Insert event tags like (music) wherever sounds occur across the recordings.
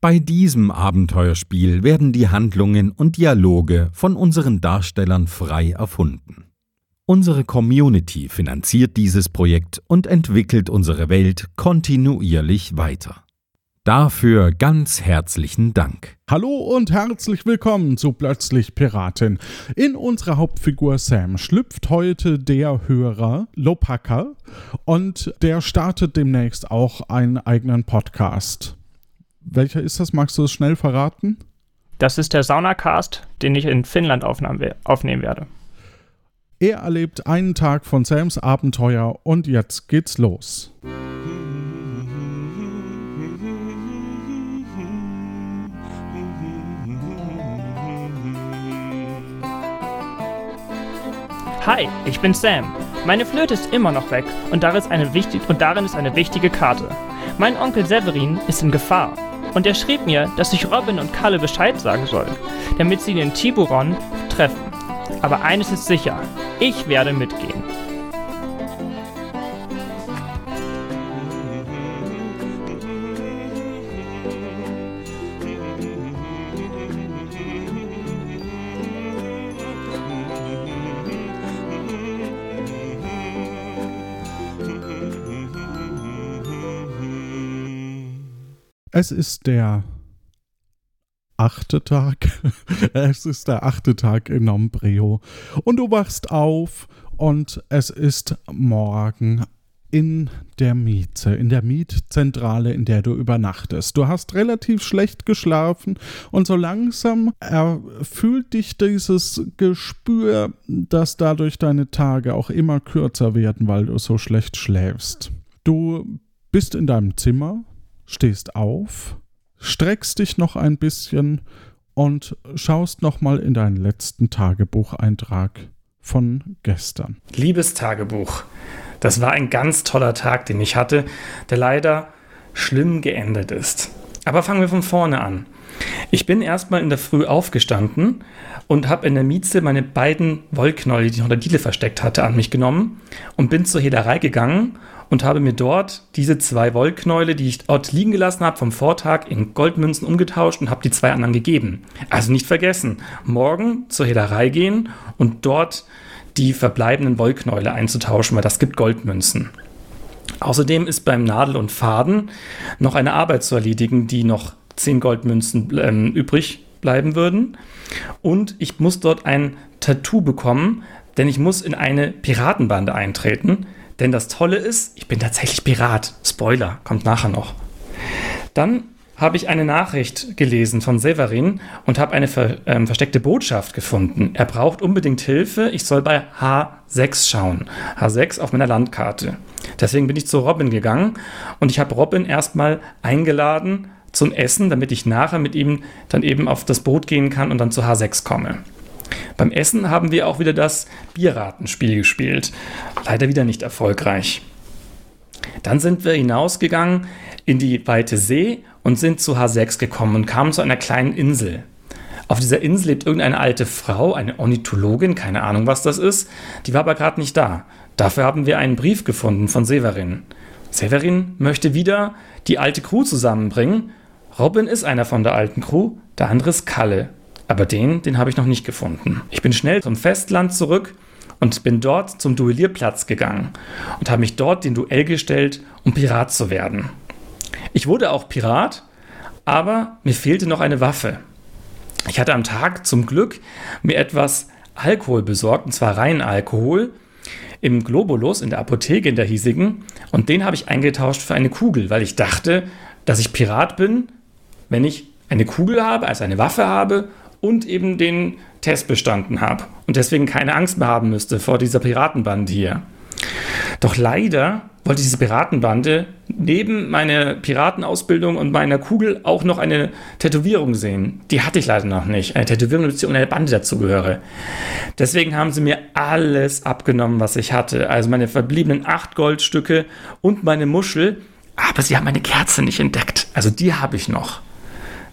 Bei diesem Abenteuerspiel werden die Handlungen und Dialoge von unseren Darstellern frei erfunden. Unsere Community finanziert dieses Projekt und entwickelt unsere Welt kontinuierlich weiter. Dafür ganz herzlichen Dank. Hallo und herzlich willkommen zu Plötzlich Piratin. In unserer Hauptfigur Sam schlüpft heute der Hörer Lopaka und der startet demnächst auch einen eigenen Podcast. Welcher ist das? Magst du es schnell verraten? Das ist der Saunacast, den ich in Finnland aufnehmen werde. Er erlebt einen Tag von Sams Abenteuer und jetzt geht's los. Hi, ich bin Sam. Meine Flöte ist immer noch weg und darin ist eine, wichtig und darin ist eine wichtige Karte. Mein Onkel Severin ist in Gefahr und er schrieb mir, dass ich Robin und Kalle Bescheid sagen soll, damit sie in Tiburon treffen. Aber eines ist sicher, ich werde mitgehen. Es ist der achte Tag. (laughs) es ist der achte Tag in Nombreo. Und du wachst auf und es ist morgen in der Miete, in der Mietzentrale, in der du übernachtest. Du hast relativ schlecht geschlafen und so langsam erfüllt dich dieses Gespür, dass dadurch deine Tage auch immer kürzer werden, weil du so schlecht schläfst. Du bist in deinem Zimmer, stehst auf, streckst dich noch ein bisschen und schaust nochmal in deinen letzten Tagebucheintrag von gestern. Liebes Tagebuch, das war ein ganz toller Tag, den ich hatte, der leider schlimm geendet ist. Aber fangen wir von vorne an. Ich bin erstmal in der Früh aufgestanden und habe in der Mieze meine beiden Wollknäule, die ich der Diele versteckt hatte, an mich genommen und bin zur Hederei gegangen und habe mir dort diese zwei Wollknäule, die ich dort liegen gelassen habe, vom Vortag in Goldmünzen umgetauscht und habe die zwei anderen gegeben. Also nicht vergessen, morgen zur Hederei gehen und dort die verbleibenden Wollknäule einzutauschen, weil das gibt Goldmünzen. Außerdem ist beim Nadel und Faden noch eine Arbeit zu erledigen, die noch 10 Goldmünzen ähm, übrig bleiben würden. Und ich muss dort ein Tattoo bekommen, denn ich muss in eine Piratenbande eintreten. Denn das Tolle ist, ich bin tatsächlich Pirat. Spoiler, kommt nachher noch. Dann habe ich eine Nachricht gelesen von Severin und habe eine ver ähm, versteckte Botschaft gefunden. Er braucht unbedingt Hilfe. Ich soll bei H6 schauen. H6 auf meiner Landkarte. Deswegen bin ich zu Robin gegangen und ich habe Robin erstmal eingeladen zum Essen, damit ich nachher mit ihm dann eben auf das Boot gehen kann und dann zu H6 komme. Beim Essen haben wir auch wieder das Bierratenspiel gespielt. Leider wieder nicht erfolgreich. Dann sind wir hinausgegangen in die weite See und sind zu H6 gekommen und kamen zu einer kleinen Insel. Auf dieser Insel lebt irgendeine alte Frau, eine Ornithologin, keine Ahnung, was das ist. Die war aber gerade nicht da. Dafür haben wir einen Brief gefunden von Severin. Severin möchte wieder die alte Crew zusammenbringen. Robin ist einer von der alten Crew, der andere ist Kalle. Aber den, den habe ich noch nicht gefunden. Ich bin schnell zum Festland zurück und bin dort zum Duellierplatz gegangen und habe mich dort den Duell gestellt, um Pirat zu werden. Ich wurde auch Pirat, aber mir fehlte noch eine Waffe. Ich hatte am Tag zum Glück mir etwas Alkohol besorgt, und zwar reinen Alkohol, im Globulus in der Apotheke in der hiesigen und den habe ich eingetauscht für eine Kugel, weil ich dachte, dass ich Pirat bin, wenn ich eine Kugel habe, also eine Waffe habe und eben den Test bestanden habe und deswegen keine Angst mehr haben müsste vor dieser Piratenbande hier. Doch leider wollte diese Piratenbande neben meiner Piratenausbildung und meiner Kugel auch noch eine Tätowierung sehen. Die hatte ich leider noch nicht. Eine Tätowierung, ich eine Bande dazugehöre. Deswegen haben sie mir alles abgenommen, was ich hatte. Also meine verbliebenen acht Goldstücke und meine Muschel. Aber sie haben meine Kerze nicht entdeckt. Also die habe ich noch.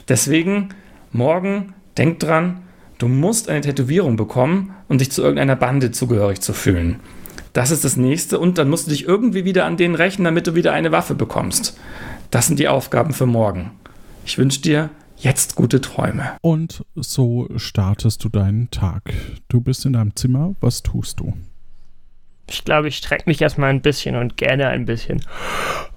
Deswegen morgen Denk dran, du musst eine Tätowierung bekommen, um dich zu irgendeiner Bande zugehörig zu fühlen. Das ist das nächste und dann musst du dich irgendwie wieder an den rächen, damit du wieder eine Waffe bekommst. Das sind die Aufgaben für morgen. Ich wünsche dir jetzt gute Träume. Und so startest du deinen Tag. Du bist in deinem Zimmer. Was tust du? Ich glaube, ich strecke mich erstmal ein bisschen und gerne ein bisschen,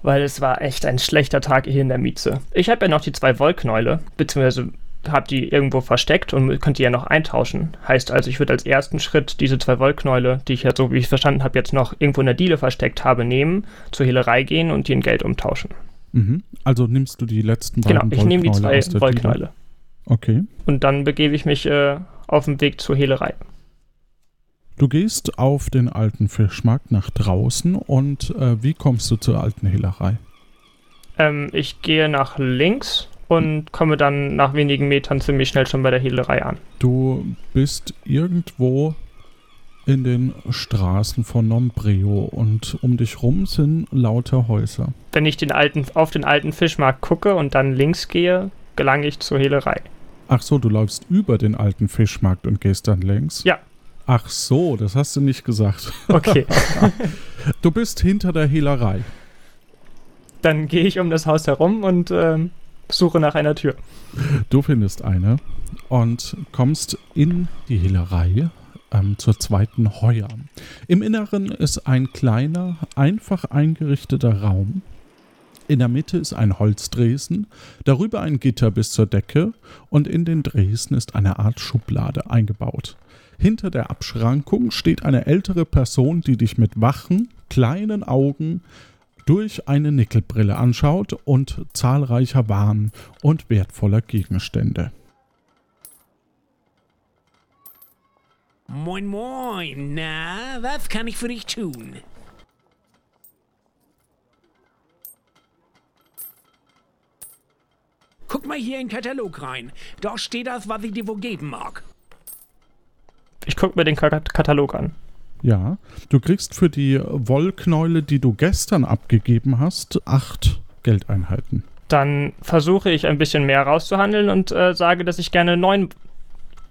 weil es war echt ein schlechter Tag hier in der Mieze. Ich habe ja noch die zwei Wollknäule, beziehungsweise habe die irgendwo versteckt und könnte die ja noch eintauschen. Heißt also, ich würde als ersten Schritt diese zwei Wollknäule, die ich ja so wie ich es verstanden habe, jetzt noch irgendwo in der Diele versteckt habe, nehmen, zur Hehlerei gehen und die in Geld umtauschen. Mhm. Also nimmst du die letzten Genau, beiden ich nehme die zwei? Wollknäule. Okay. Und dann begebe ich mich äh, auf den Weg zur Hehlerei. Du gehst auf den alten Fischmarkt nach draußen und äh, wie kommst du zur alten Hehlerei? Ähm, ich gehe nach links und komme dann nach wenigen Metern ziemlich schnell schon bei der Hehlerei an. Du bist irgendwo in den Straßen von Nombreo und um dich rum sind lauter Häuser. Wenn ich den alten, auf den alten Fischmarkt gucke und dann links gehe, gelange ich zur Hehlerei. Ach so, du läufst über den alten Fischmarkt und gehst dann längs? Ja. Ach so, das hast du nicht gesagt. (laughs) Okay, Du bist hinter der Hehlerei. dann gehe ich um das Haus herum und ähm, suche nach einer Tür. Du findest eine und kommst in die Hehlerei ähm, zur zweiten Heuer. Im Inneren ist ein kleiner, einfach eingerichteter Raum. In der Mitte ist ein Holzdresen, darüber ein Gitter bis zur Decke und in den Dresen ist eine Art Schublade eingebaut. Hinter der Abschrankung steht eine ältere Person, die dich mit wachen, kleinen Augen durch eine Nickelbrille anschaut und zahlreicher Waren und wertvoller Gegenstände. Moin, moin. Na, was kann ich für dich tun? Guck mal hier in den Katalog rein. Dort steht das, was ich dir wohl geben mag. Ich gucke mir den Ka Katalog an. Ja, du kriegst für die Wollknäule, die du gestern abgegeben hast, acht Geldeinheiten. Dann versuche ich ein bisschen mehr rauszuhandeln und äh, sage, dass ich gerne neun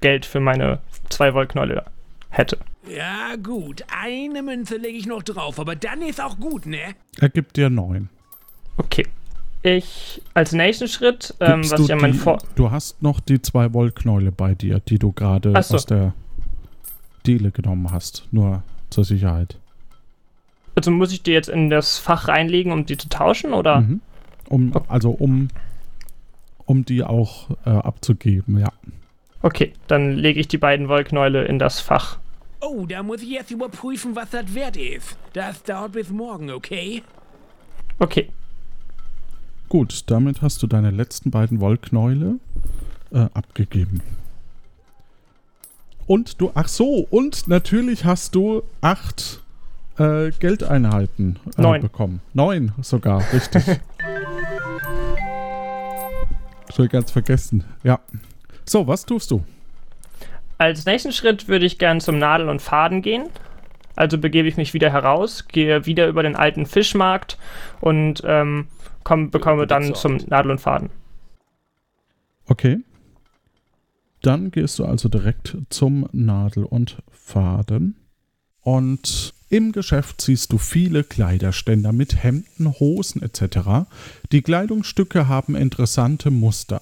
Geld für meine zwei Wollknäule hätte. Ja, gut. Eine Münze lege ich noch drauf, aber dann ist auch gut, ne? Er gibt dir neun. Okay. Ich als nächsten Schritt, ähm, was du, ich an meinen Vor du hast noch die zwei Wollknäule bei dir, die du gerade so. aus der Diele genommen hast. Nur zur Sicherheit. Also muss ich die jetzt in das Fach reinlegen, um die zu tauschen, oder? Mhm. Um, Okay. also um, um die auch äh, abzugeben, ja. Okay, dann lege ich die beiden Wollknäule in das Fach. Oh, da muss ich jetzt überprüfen, was das wert ist. Das dauert bis morgen, okay? Okay, Gut, damit hast du deine letzten beiden Wollknäule äh, abgegeben. Und du, ach so, und natürlich hast du acht äh, Geldeinheiten äh, Neun. bekommen. Neun sogar, richtig. (laughs) Schon ganz vergessen. Ja. So, was tust du? Als nächsten Schritt würde ich gern zum Nadel- und Faden gehen. Also begebe ich mich wieder heraus, gehe wieder über den alten Fischmarkt und ähm, komm, bekomme dann zum Nadel und Faden. Okay. Dann gehst du also direkt zum Nadel und Faden. Und im Geschäft siehst du viele Kleiderständer mit Hemden, Hosen etc. Die Kleidungsstücke haben interessante Muster.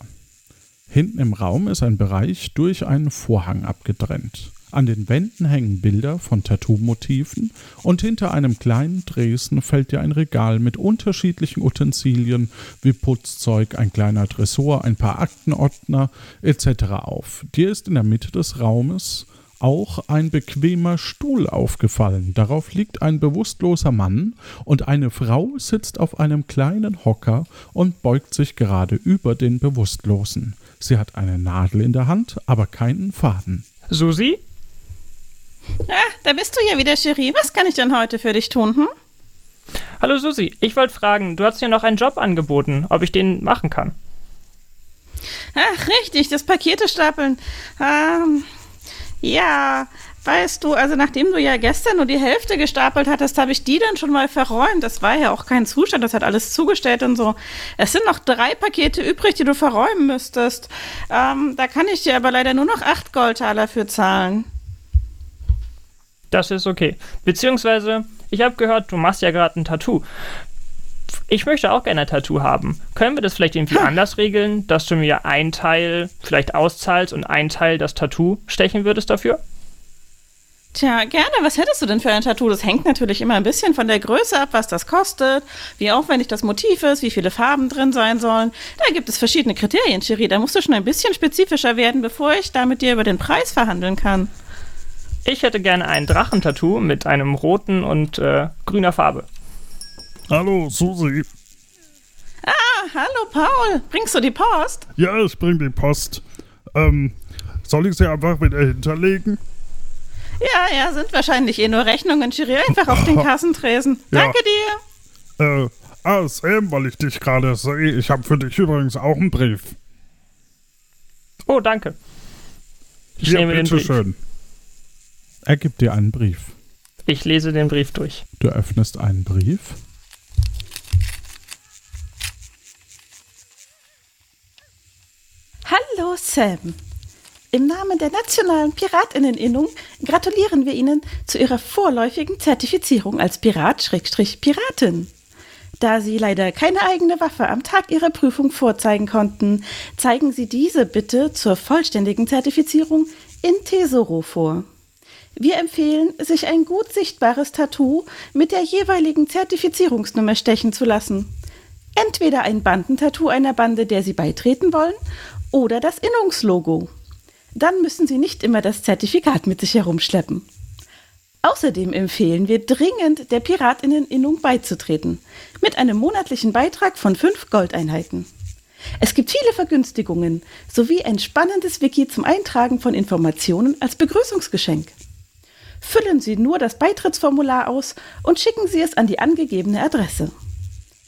Hinten im Raum ist ein Bereich durch einen Vorhang abgetrennt. An den Wänden hängen Bilder von Tattoo-Motiven und hinter einem kleinen Dresen fällt dir ein Regal mit unterschiedlichen Utensilien wie Putzzeug, ein kleiner Tresor, ein paar Aktenordner etc. auf. Dir ist in der Mitte des Raumes auch ein bequemer Stuhl aufgefallen. Darauf liegt ein bewusstloser Mann und eine Frau sitzt auf einem kleinen Hocker und beugt sich gerade über den Bewusstlosen. Sie hat eine Nadel in der Hand, aber keinen Faden. Susi? Ah, da bist du ja wieder, Cherie. Was kann ich denn heute für dich tun, hm? Hallo Susi, ich wollte fragen, du hast ja noch einen Job angeboten, ob ich den machen kann. Ach, richtig, das Pakete stapeln. Ähm, ja, weißt du, also nachdem du ja gestern nur die Hälfte gestapelt hattest, habe ich die dann schon mal verräumt. Das war ja auch kein Zustand, das hat alles zugestellt und so. Es sind noch drei Pakete übrig, die du verräumen müsstest. Ähm, da kann ich dir aber leider nur noch acht Goldtaler für zahlen. Das ist okay. Beziehungsweise, ich habe gehört, du machst ja gerade ein Tattoo. ich möchte auch gerne ein Tattoo haben. Können wir das vielleicht irgendwie anders regeln, dass du mir ein Teil vielleicht auszahlst und ein Teil das Tattoo stechen würdest dafür? Tja, gerne. Was hättest du denn für ein Tattoo? Das hängt natürlich immer ein bisschen von der Größe ab, was das kostet, wie aufwendig das Motiv ist, wie viele Farben drin sein sollen. Da gibt es verschiedene Kriterien, Cherie. Da musst du schon ein bisschen spezifischer werden, bevor ich da mit dir über den Preis verhandeln kann. Ich hätte gerne ein Drachentattoo mit einem roten und äh, grüner Farbe. Hallo, Susi. Ah, hallo Paul. Bringst du die Post? Ja, ich bring die Post. Ähm, soll ich sie einfach wieder hinterlegen? Ja, ja, sind wahrscheinlich eh nur Rechnungen, Cherie. Einfach auf den (laughs) Kassentresen. Ja. Danke dir. Äh, ah, Sam, weil ich dich gerade sehe. Ich habe für dich übrigens auch einen Brief. Oh, danke. Ich Hier, nehme den Brief. bitteschön. Er gibt dir einen Brief. Ich lese den Brief durch. Du öffnest einen Brief. Hallo Sam. Im Namen der Nationalen Piratinneninnung gratulieren wir Ihnen zu Ihrer vorläufigen Zertifizierung als Pirat-Piratin. Da Sie leider keine eigene Waffe am Tag Ihrer Prüfung vorzeigen konnten, zeigen Sie diese bitte zur vollständigen Zertifizierung in Tesoro vor. Wir empfehlen, sich ein gut sichtbares Tattoo mit der jeweiligen Zertifizierungsnummer stechen zu lassen. Entweder ein Bandentattoo einer Bande, der Sie beitreten wollen, oder das Innungslogo. Dann müssen Sie nicht immer das Zertifikat mit sich herumschleppen. Außerdem empfehlen wir dringend, der Piratinneninnung beizutreten, mit einem monatlichen Beitrag von 5 Goldeinheiten. Es gibt viele Vergünstigungen sowie ein spannendes Wiki zum Eintragen von Informationen als Begrüßungsgeschenk. Füllen Sie nur das Beitrittsformular aus und schicken Sie es an die angegebene Adresse.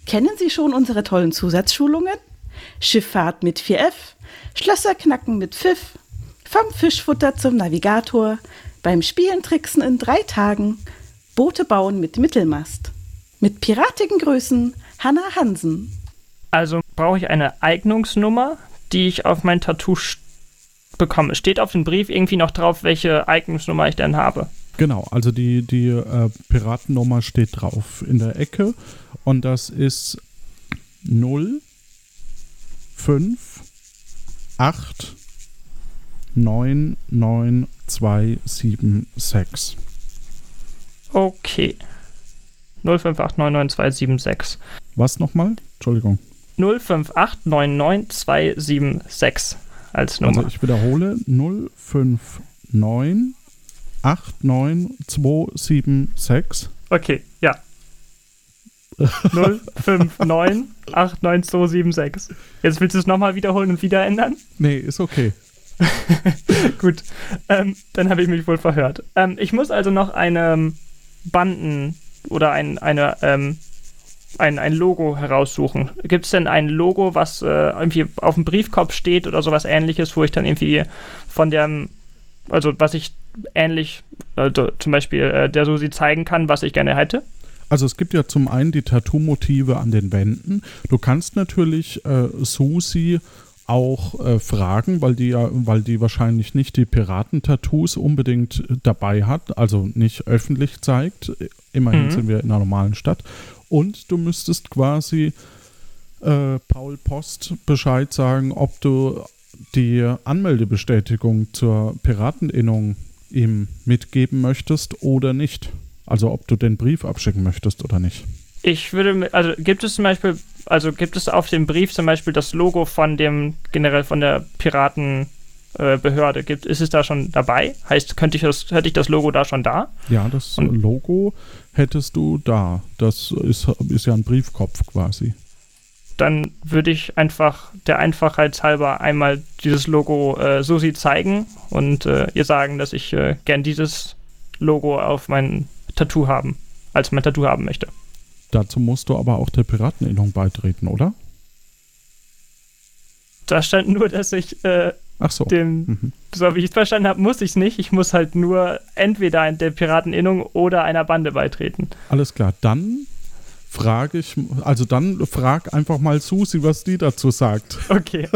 Kennen Sie schon unsere tollen Zusatzschulungen? Schifffahrt mit 4F, Schlösser knacken mit Pfiff, vom Fischfutter zum Navigator, beim Spielen tricksen in drei Tagen, Boote bauen mit Mittelmast. Mit piratigen Größen, Hanna Hansen. Also brauche ich eine Eignungsnummer, die ich auf mein Tattoo bekomme. Steht auf dem Brief irgendwie noch drauf, welche Eignungsnummer ich denn habe? Genau, also die, die äh, Piratennummer steht drauf in der Ecke und das ist 0 5 8 9 9 2 7 6. Okay. 058999276. Was nochmal? Entschuldigung. 058999276 als Nummer. Also ich wiederhole 0 5 9 8 9 2 7 6. Okay, ja. (laughs) 059899276. Jetzt willst du es nochmal wiederholen und wieder ändern? Nee, ist okay. (laughs) Gut, ähm, dann habe ich mich wohl verhört. Ähm, ich muss also noch eine Banden oder ein, eine, ähm, ein, ein Logo heraussuchen. Gibt es denn ein Logo, was äh, irgendwie auf dem Briefkopf steht oder sowas ähnliches, wo ich dann irgendwie von dem, also was ich ähnlich, also zum Beispiel äh, der Susi zeigen kann, was ich gerne hätte? Also es gibt ja zum einen die Tattoo-Motive an den Wänden. Du kannst natürlich äh, Susi auch äh, fragen, weil die ja, weil die wahrscheinlich nicht die Piraten-Tattoos unbedingt äh, dabei hat, also nicht öffentlich zeigt. Immerhin Mhm. sind wir in einer normalen Stadt. Und du müsstest quasi äh, Paul Post Bescheid sagen, ob du die Anmeldebestätigung zur Pirateninnung ihm mitgeben möchtest oder nicht. Also ob du den Brief abschicken möchtest oder nicht. Ich würde, also gibt es zum Beispiel, also gibt es auf dem Brief zum Beispiel das Logo von dem, generell von der Piratenbehörde, äh, gibt, ist es da schon dabei? Heißt, könnte ich das, hätte ich das Logo da schon da? Ja, das Und- Logo hättest du da. Das ist, ist ja ein Briefkopf quasi. Dann würde ich einfach der Einfachheit halber einmal dieses Logo äh, Susi zeigen und äh, ihr sagen, dass ich äh, gern dieses Logo auf mein Tattoo haben, als mein Tattoo haben möchte. Dazu musst du aber auch der Pirateninnung beitreten, oder? Da stand nur, dass ich äh, Ach so. dem, Mhm. so wie ich es verstanden habe, muss ich es nicht. Ich muss halt nur entweder der Pirateninnung oder einer Bande beitreten. Alles klar. Dann frage ich, also dann frag einfach mal Susi, was die dazu sagt. Okay.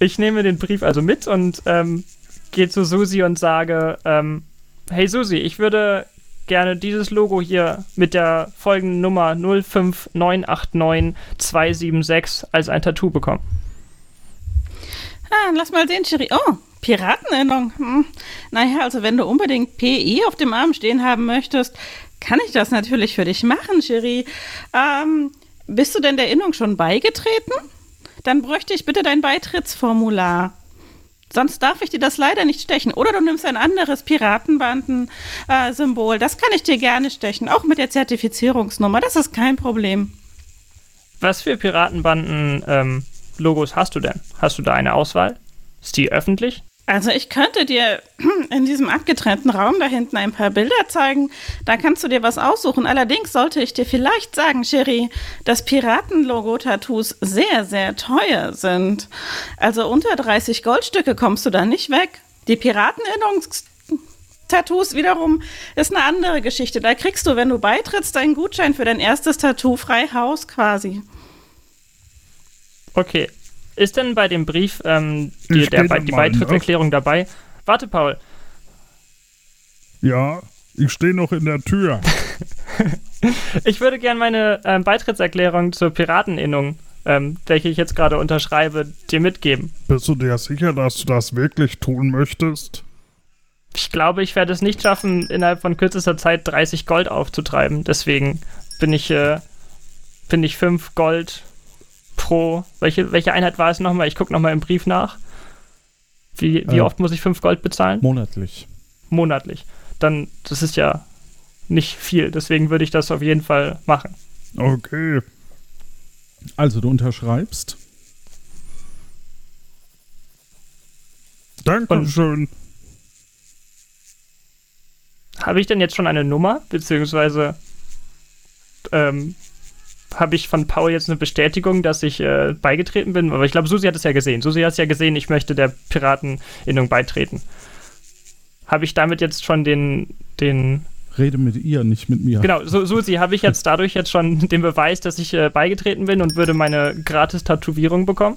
ich nehme den Brief also mit und ähm, gehe zu Susi und sage, ähm, hey Susi, ich würde gerne dieses Logo hier mit der folgenden Nummer 05989 als ein Tattoo bekommen. Ah, lass mal sehen, Chiri. Oh, Piratenendung. Hm. Naja, also wenn du unbedingt PE auf dem Arm stehen haben möchtest, kann ich das natürlich für dich machen, Chiri. Ähm, bist du denn der Innung schon beigetreten? Dann bräuchte ich bitte dein Beitrittsformular. Sonst darf ich dir das leider nicht stechen. Oder du nimmst ein anderes Piratenbanden-Symbol. Äh, das kann ich dir gerne stechen, auch mit der Zertifizierungsnummer. Das ist kein Problem. Was für Piratenbanden-Logos ähm, hast du denn? Hast du da eine Auswahl? Ist die öffentlich? Also ich könnte dir (clears throat) in diesem abgetrennten Raum da hinten ein paar Bilder zeigen. Da kannst du dir was aussuchen. Allerdings sollte ich dir vielleicht sagen, Sherry, dass Piraten-Logo-Tattoos sehr, sehr teuer sind. Also unter 30 Goldstücke kommst du da nicht weg. Die Piraten-Tattoos wiederum ist eine andere Geschichte. Da kriegst du, wenn du beitrittst, einen Gutschein für dein erstes Tattoo frei Haus quasi. Okay, ist denn bei dem Brief ähm, die, der, der, die Beitrittserklärung ne? dabei? Warte, Paul. Ja, ich stehe noch in der Tür. (laughs) ich würde gerne meine ähm, Beitrittserklärung zur Pirateninnung, ähm, welche ich jetzt gerade unterschreibe, dir mitgeben. Bist du dir sicher, dass du das wirklich tun möchtest? Ich glaube, ich werde es nicht schaffen, innerhalb von kürzester Zeit 30 Gold aufzutreiben. Deswegen bin ich, äh, bin ich 5 Gold pro, welche, welche Einheit war es nochmal? Ich gucke nochmal im Brief nach. Wie, wie äh, oft muss ich 5 Gold bezahlen? Monatlich. Monatlich. Dann, das ist ja nicht viel. Deswegen würde ich das auf jeden Fall machen. Okay. Also, du unterschreibst. Dankeschön. Habe ich denn jetzt schon eine Nummer? Beziehungsweise ähm, habe ich von Paul jetzt eine Bestätigung, dass ich äh, beigetreten bin. Aber ich glaube, Susi hat es ja gesehen. Susi hat es ja gesehen, ich möchte der Pirateninnung beitreten. Habe ich damit jetzt schon den, den Rede mit ihr, nicht mit mir. Genau, so, Susi, habe ich jetzt dadurch jetzt schon (laughs) den Beweis, dass ich äh, beigetreten bin und würde meine gratis-Tätowierung bekommen?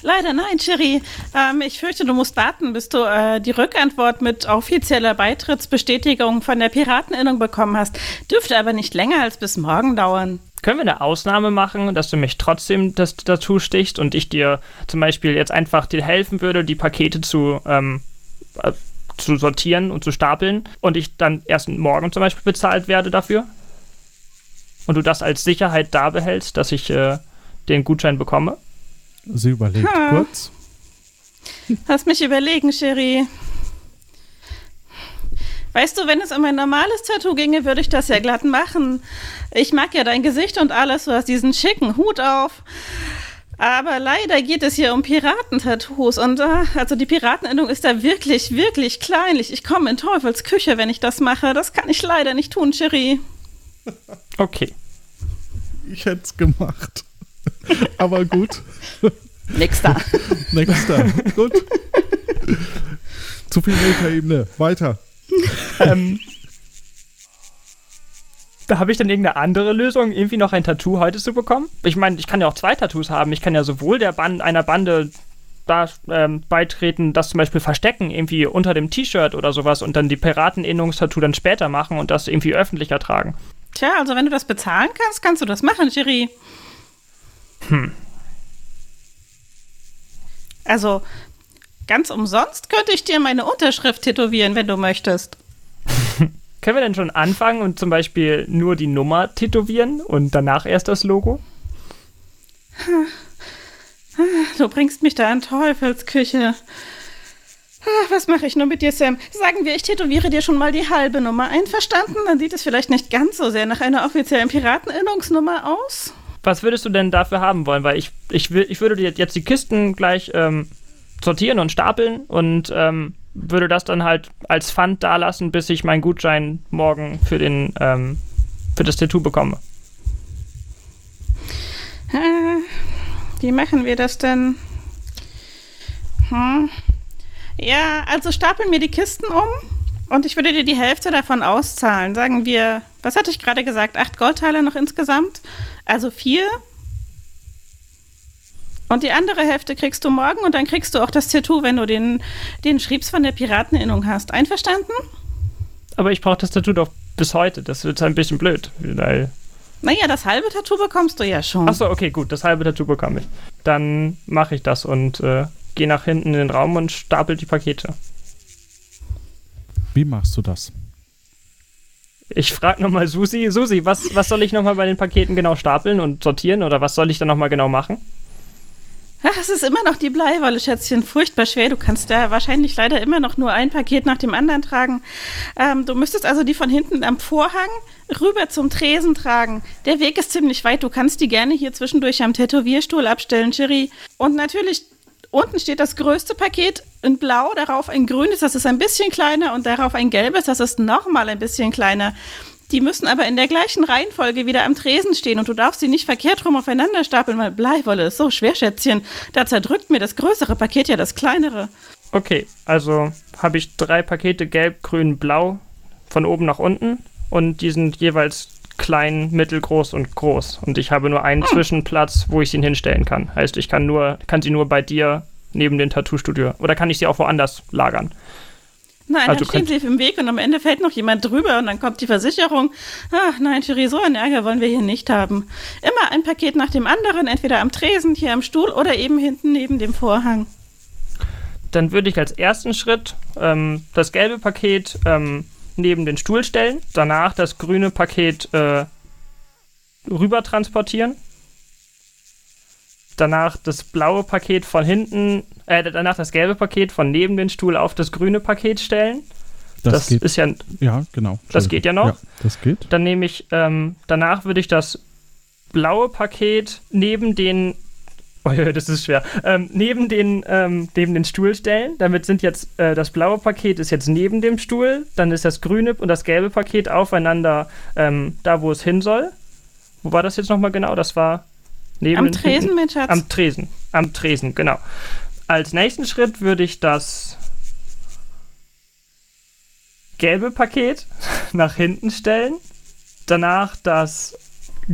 Leider nein, Cherie. Ähm, ich fürchte, du musst warten, bis du äh, die Rückantwort mit offizieller Beitrittsbestätigung von der Pirateninnung bekommen hast. Dürfte aber nicht länger als bis morgen dauern. Können wir eine Ausnahme machen, dass du mich trotzdem das dazu stichst und ich dir zum Beispiel jetzt einfach dir helfen würde, die Pakete zu, ähm, äh, zu sortieren und zu stapeln und ich dann erst morgen zum Beispiel bezahlt werde dafür? Und du das als Sicherheit da behältst, dass ich äh, den Gutschein bekomme? Sie überlegt ha. kurz. Lass mich überlegen, Cherie. Weißt du, wenn es um ein normales Tattoo ginge, würde ich das ja glatt machen. Ich mag ja dein Gesicht und alles. Du hast diesen schicken Hut auf. Aber leider geht es hier um Piratentattoos. Und äh, also die Piratenendung ist da wirklich, wirklich kleinlich. Ich komme in Teufels Küche, wenn ich das mache. Das kann ich leider nicht tun, Cherie. (laughs) Okay. Ich hätte es gemacht. (laughs) Aber gut. Nächster. (laughs) Nächster. Gut. Zu viel Metaebene. Weiter. (laughs) ähm, da habe ich dann irgendeine andere Lösung, irgendwie noch ein Tattoo heute zu bekommen? Ich meine, ich kann ja auch zwei Tattoos haben. Ich kann ja sowohl der Band, einer Bande da, ähm, beitreten, das zum Beispiel verstecken, irgendwie unter dem T-Shirt oder sowas und dann die Pirateninnungstattoo dann später machen und das irgendwie öffentlicher tragen. Tja, also wenn du das bezahlen kannst, kannst du das machen, Jerry. Hm. Also, ganz umsonst könnte ich dir meine Unterschrift tätowieren, wenn du möchtest. (laughs) Können wir denn schon anfangen und zum Beispiel nur die Nummer tätowieren und danach erst das Logo? Du bringst mich da in Teufelsküche. Was mache ich nur mit dir, Sam? Sagen wir, ich tätowiere dir schon mal die halbe Nummer. Einverstanden? Dann sieht es vielleicht nicht ganz so sehr nach einer offiziellen Piratenerinnungsnummer aus. Was würdest du denn dafür haben wollen? Weil ich, ich, ich würde dir jetzt die Kisten gleich ähm, sortieren und stapeln und ähm, würde das dann halt als Pfand dalassen, bis ich meinen Gutschein morgen für, den, ähm, für das Tattoo bekomme. Äh, wie machen wir das denn? Hm. Ja, also stapeln mir die Kisten um und ich würde dir die Hälfte davon auszahlen. Sagen wir, was hatte ich gerade gesagt? Acht Goldteile noch insgesamt? Also vier. Und die andere Hälfte kriegst du morgen und dann kriegst du auch das Tattoo, wenn du den, den Schriebs von der Pirateninnung hast. Einverstanden? Aber ich brauche das Tattoo doch bis heute. Das wird ein bisschen blöd, weil Naja, das halbe Tattoo bekommst du ja schon. Achso, okay, gut, das halbe Tattoo bekomme ich. Dann mache ich das und äh, gehe nach hinten in den Raum und stapel die Pakete. Wie machst du das? Ich frage nochmal Susi. Susi, was, was soll ich nochmal bei den Paketen genau stapeln und sortieren oder was soll ich dann nochmal genau machen? Ach, es ist immer noch die Bleiwolle, Schätzchen. Furchtbar schwer. Du kannst da wahrscheinlich leider immer noch nur ein Paket nach dem anderen tragen. Ähm, du müsstest also die von hinten am Vorhang rüber zum Tresen tragen. Der Weg ist ziemlich weit. Du kannst die gerne hier zwischendurch am Tätowierstuhl abstellen, Chiri. Und natürlich, unten steht das größte Paket in blau, darauf ein grünes, das ist ein bisschen kleiner, und darauf ein gelbes, das ist nochmal ein bisschen kleiner. Die müssen aber in der gleichen Reihenfolge wieder am Tresen stehen und du darfst sie nicht verkehrt rum aufeinander stapeln, weil Bleiwolle ist so schwer, Schätzchen. Da zerdrückt mir das größere Paket ja das kleinere. Okay, also habe ich drei Pakete gelb, grün, blau von oben nach unten und die sind jeweils klein, mittelgroß und groß. Und ich habe nur einen Zwischenplatz, wo ich sie hinstellen kann. Heißt, ich kann nur, kann sie nur bei dir neben dem Tattoo-Studio. Oder kann ich sie auch woanders lagern? (laughs) Nein, Also dann stehen sie im Weg und am Ende fällt noch jemand drüber und dann kommt die Versicherung. Ach nein, Thierry, so einen Ärger wollen wir hier nicht haben. Immer ein Paket nach dem anderen, entweder am Tresen, hier am Stuhl oder eben hinten neben dem Vorhang. Dann würde ich als ersten Schritt ähm, das gelbe Paket ähm, neben den Stuhl stellen, danach das grüne Paket äh, rüber transportieren, danach das blaue Paket von hinten, äh, danach das gelbe Paket von neben den Stuhl auf das grüne Paket stellen. Das, geht. ist ja, ja, genau. Das geht ja noch? Ja, das geht. dann nehme ich, ähm, danach würde ich das blaue Paket neben den, (laughs) oh das ist schwer, ähm, neben den, ähm, neben den Stuhl stellen. Damit sind jetzt, äh, das blaue Paket ist jetzt neben dem Stuhl, dann ist das grüne und das gelbe Paket aufeinander ähm, da, wo es hin soll. Wo war das jetzt nochmal genau? Das war neben Am Tresen, mein Schatz. Am Tresen, am Tresen, genau. Als nächsten Schritt würde ich das gelbe Paket (laughs) nach hinten stellen. Danach das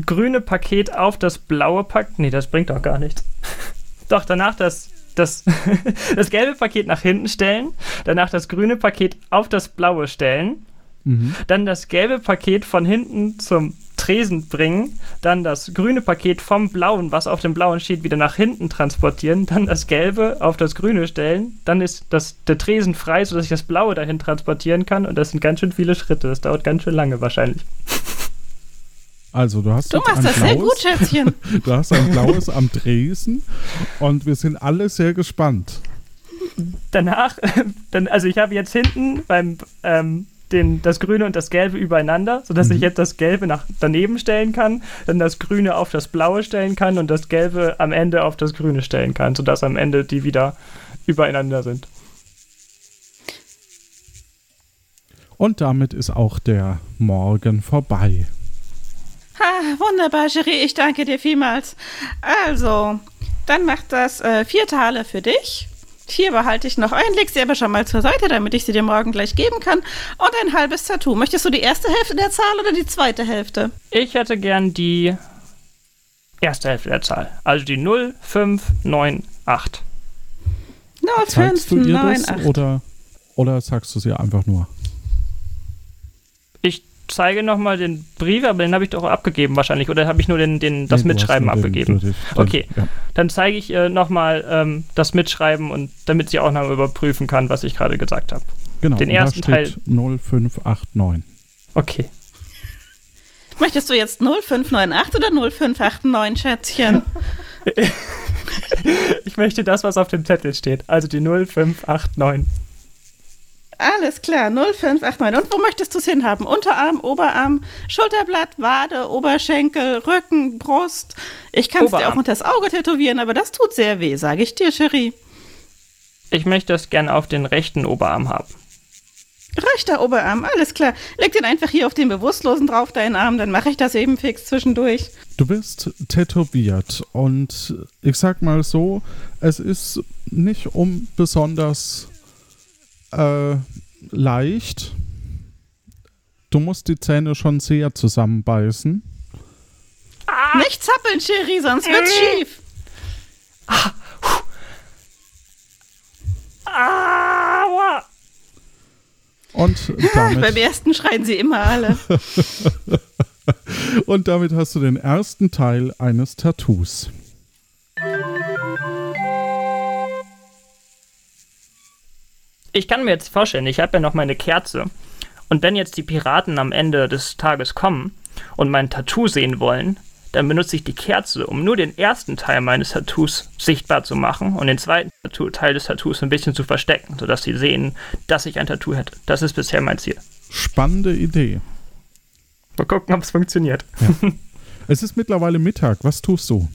grüne Paket auf das blaue Paket. Nee, das bringt doch gar nichts. (laughs) Doch, danach das, das, (laughs) das gelbe Paket nach hinten stellen. Danach das grüne Paket auf das blaue stellen. Mhm. Dann das gelbe Paket von hinten zum Tresen bringen. Dann das grüne Paket vom blauen, was auf dem blauen steht, wieder nach hinten transportieren. Dann das gelbe auf das grüne stellen. Dann ist das, der Tresen frei, sodass ich das blaue dahin transportieren kann. Und das sind ganz schön viele Schritte. Das dauert ganz schön lange wahrscheinlich. Also, du hast Du jetzt machst ein das sehr blaues, gut, Schätzchen. (laughs) Du hast ein blaues am Tresen und wir sind alle sehr gespannt. Danach, (laughs) dann, also ich habe jetzt hinten beim ähm, den, das Grüne und das Gelbe übereinander, sodass ich jetzt das Gelbe nach daneben stellen kann, dann das Grüne auf das Blaue stellen kann und das Gelbe am Ende auf das Grüne stellen kann, sodass am Ende die wieder übereinander sind. Und damit ist auch der Morgen vorbei. Ha, wunderbar, Cherie, ich danke dir vielmals. Also, dann macht das äh, vier Taler für dich. Vier behalte ich noch ein, leg sie aber schon mal zur Seite, damit ich sie dir morgen gleich geben kann. Und ein halbes Tattoo. Möchtest du die erste Hälfte der Zahl oder die zweite Hälfte? Ich hätte gern die erste Hälfte der Zahl, also die 0598. 0, Zeigst 5, du ihr 9, das 8. oder, oder sagst du es ihr einfach nur? Ich zeige nochmal den Brief, aber den habe ich doch abgegeben wahrscheinlich, oder habe ich nur den, den, das Nee, Mitschreiben nur den- abgegeben? den- Okay. Ja. Dann zeige ich äh, nochmal ähm, das Mitschreiben und damit sie auch noch überprüfen kann, was ich gerade gesagt habe. Genau, Den ersten da steht 0589. Okay. Möchtest du jetzt 0598 oder 0589, Schätzchen? (laughs) Ich möchte das, was auf dem Zettel steht. Also die 0589. Alles klar, 0589. Und wo möchtest du es hinhaben? Unterarm, Oberarm, Schulterblatt, Wade, Oberschenkel, Rücken, Brust. Ich kann es dir auch unter das Auge tätowieren, aber das tut sehr weh, sage ich dir, Cherie. Ich möchte das gerne auf den rechten Oberarm haben. Rechter Oberarm, alles klar. Leg den einfach hier auf den Bewusstlosen drauf, deinen Arm, dann mache ich das eben fix zwischendurch. Du bist tätowiert und ich sag mal so, es ist nicht um besonders äh, leicht. Du musst die Zähne schon sehr zusammenbeißen. Nicht zappeln, Cherie, sonst wird's schief. Aua! Und (laughs) Und Beim damit, ersten schreien sie immer alle. (laughs) und damit hast du den ersten Teil eines Tattoos. Ich kann mir jetzt vorstellen, ich habe ja noch meine Kerze. Und wenn jetzt die Piraten am Ende des Tages kommen und mein Tattoo sehen wollen, dann benutze ich die Kerze, um nur den ersten Teil meines Tattoos sichtbar zu machen und den zweiten Tattoo, Teil des Tattoos ein bisschen zu verstecken, sodass sie sehen, dass ich ein Tattoo hätte. Das ist bisher mein Ziel. Spannende Idee. Mal gucken, ob es funktioniert. (laughs) Es ist mittlerweile Mittag. Was tust du?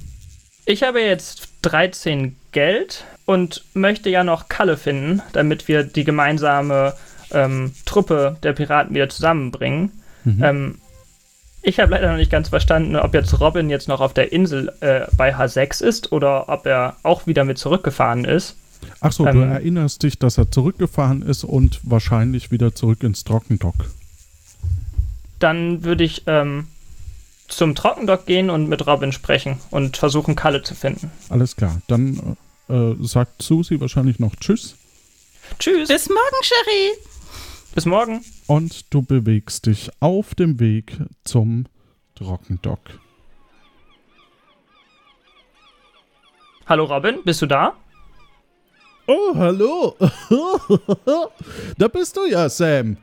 Ich habe jetzt 13 Geld und möchte ja noch Kalle finden, damit wir die gemeinsame ähm, Truppe der Piraten wieder zusammenbringen. Ähm, ich habe leider noch nicht ganz verstanden, ob jetzt Robin jetzt noch auf der Insel äh, bei H6 ist oder ob er auch wieder mit zurückgefahren ist. Ach so, du Ähm. erinnerst dich, dass er zurückgefahren ist und wahrscheinlich wieder zurück ins Trockendock. Dann würde ich ähm, zum Trockendock gehen und mit Robin sprechen und versuchen, Kalle zu finden. Alles klar. Dann äh, sagt Susi wahrscheinlich noch Tschüss Tschüss, Bis morgen, Cherie. bis morgen. und du bewegst dich auf dem Weg zum Trockendock. Hallo Robin, bist du da? Oh, hallo. (laughs) da bist du ja, Sam.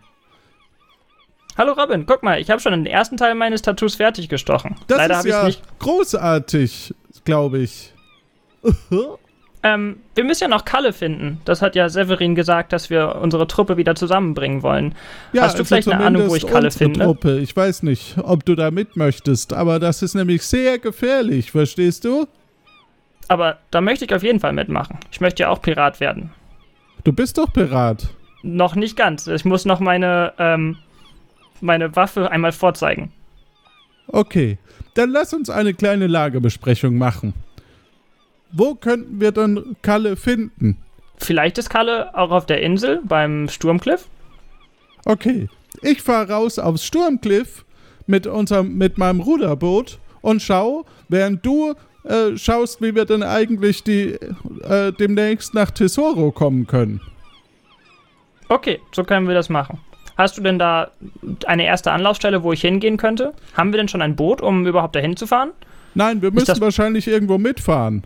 Hallo Robin, guck mal, ich habe schon den ersten Teil meines Tattoos fertig gestochen. Das Leider ist habe ich es ja nicht. großartig, glaube ich. (laughs) Ähm, wir müssen ja noch Kalle finden. Das hat ja Severin gesagt, dass wir unsere Truppe wieder zusammenbringen wollen. Ja, Hast du vielleicht eine Ahnung, wo ich Kalle finde? Truppe. Ich weiß nicht, ob du da mit möchtest, aber das ist nämlich sehr gefährlich, verstehst du? Aber da möchte ich auf jeden Fall mitmachen. Ich möchte ja auch Pirat werden. Du bist doch Pirat. Noch nicht ganz. Ich muss noch meine, ähm, meine Waffe einmal vorzeigen. Okay, dann lass uns eine kleine Lagebesprechung machen. Wo könnten wir dann Kalle finden? Vielleicht ist Kalle auch auf der Insel beim Sturmcliff. Okay, ich fahre raus aufs Sturmcliff mit, unserem, mit meinem Ruderboot und schau, während du äh, schaust, wie wir denn eigentlich die, äh, demnächst nach Tesoro kommen können. Okay, so können wir das machen. Hast du denn da eine erste Anlaufstelle, wo ich hingehen könnte? Haben wir denn schon ein Boot, um überhaupt dahin zu fahren? Nein, wir müssen wahrscheinlich irgendwo mitfahren.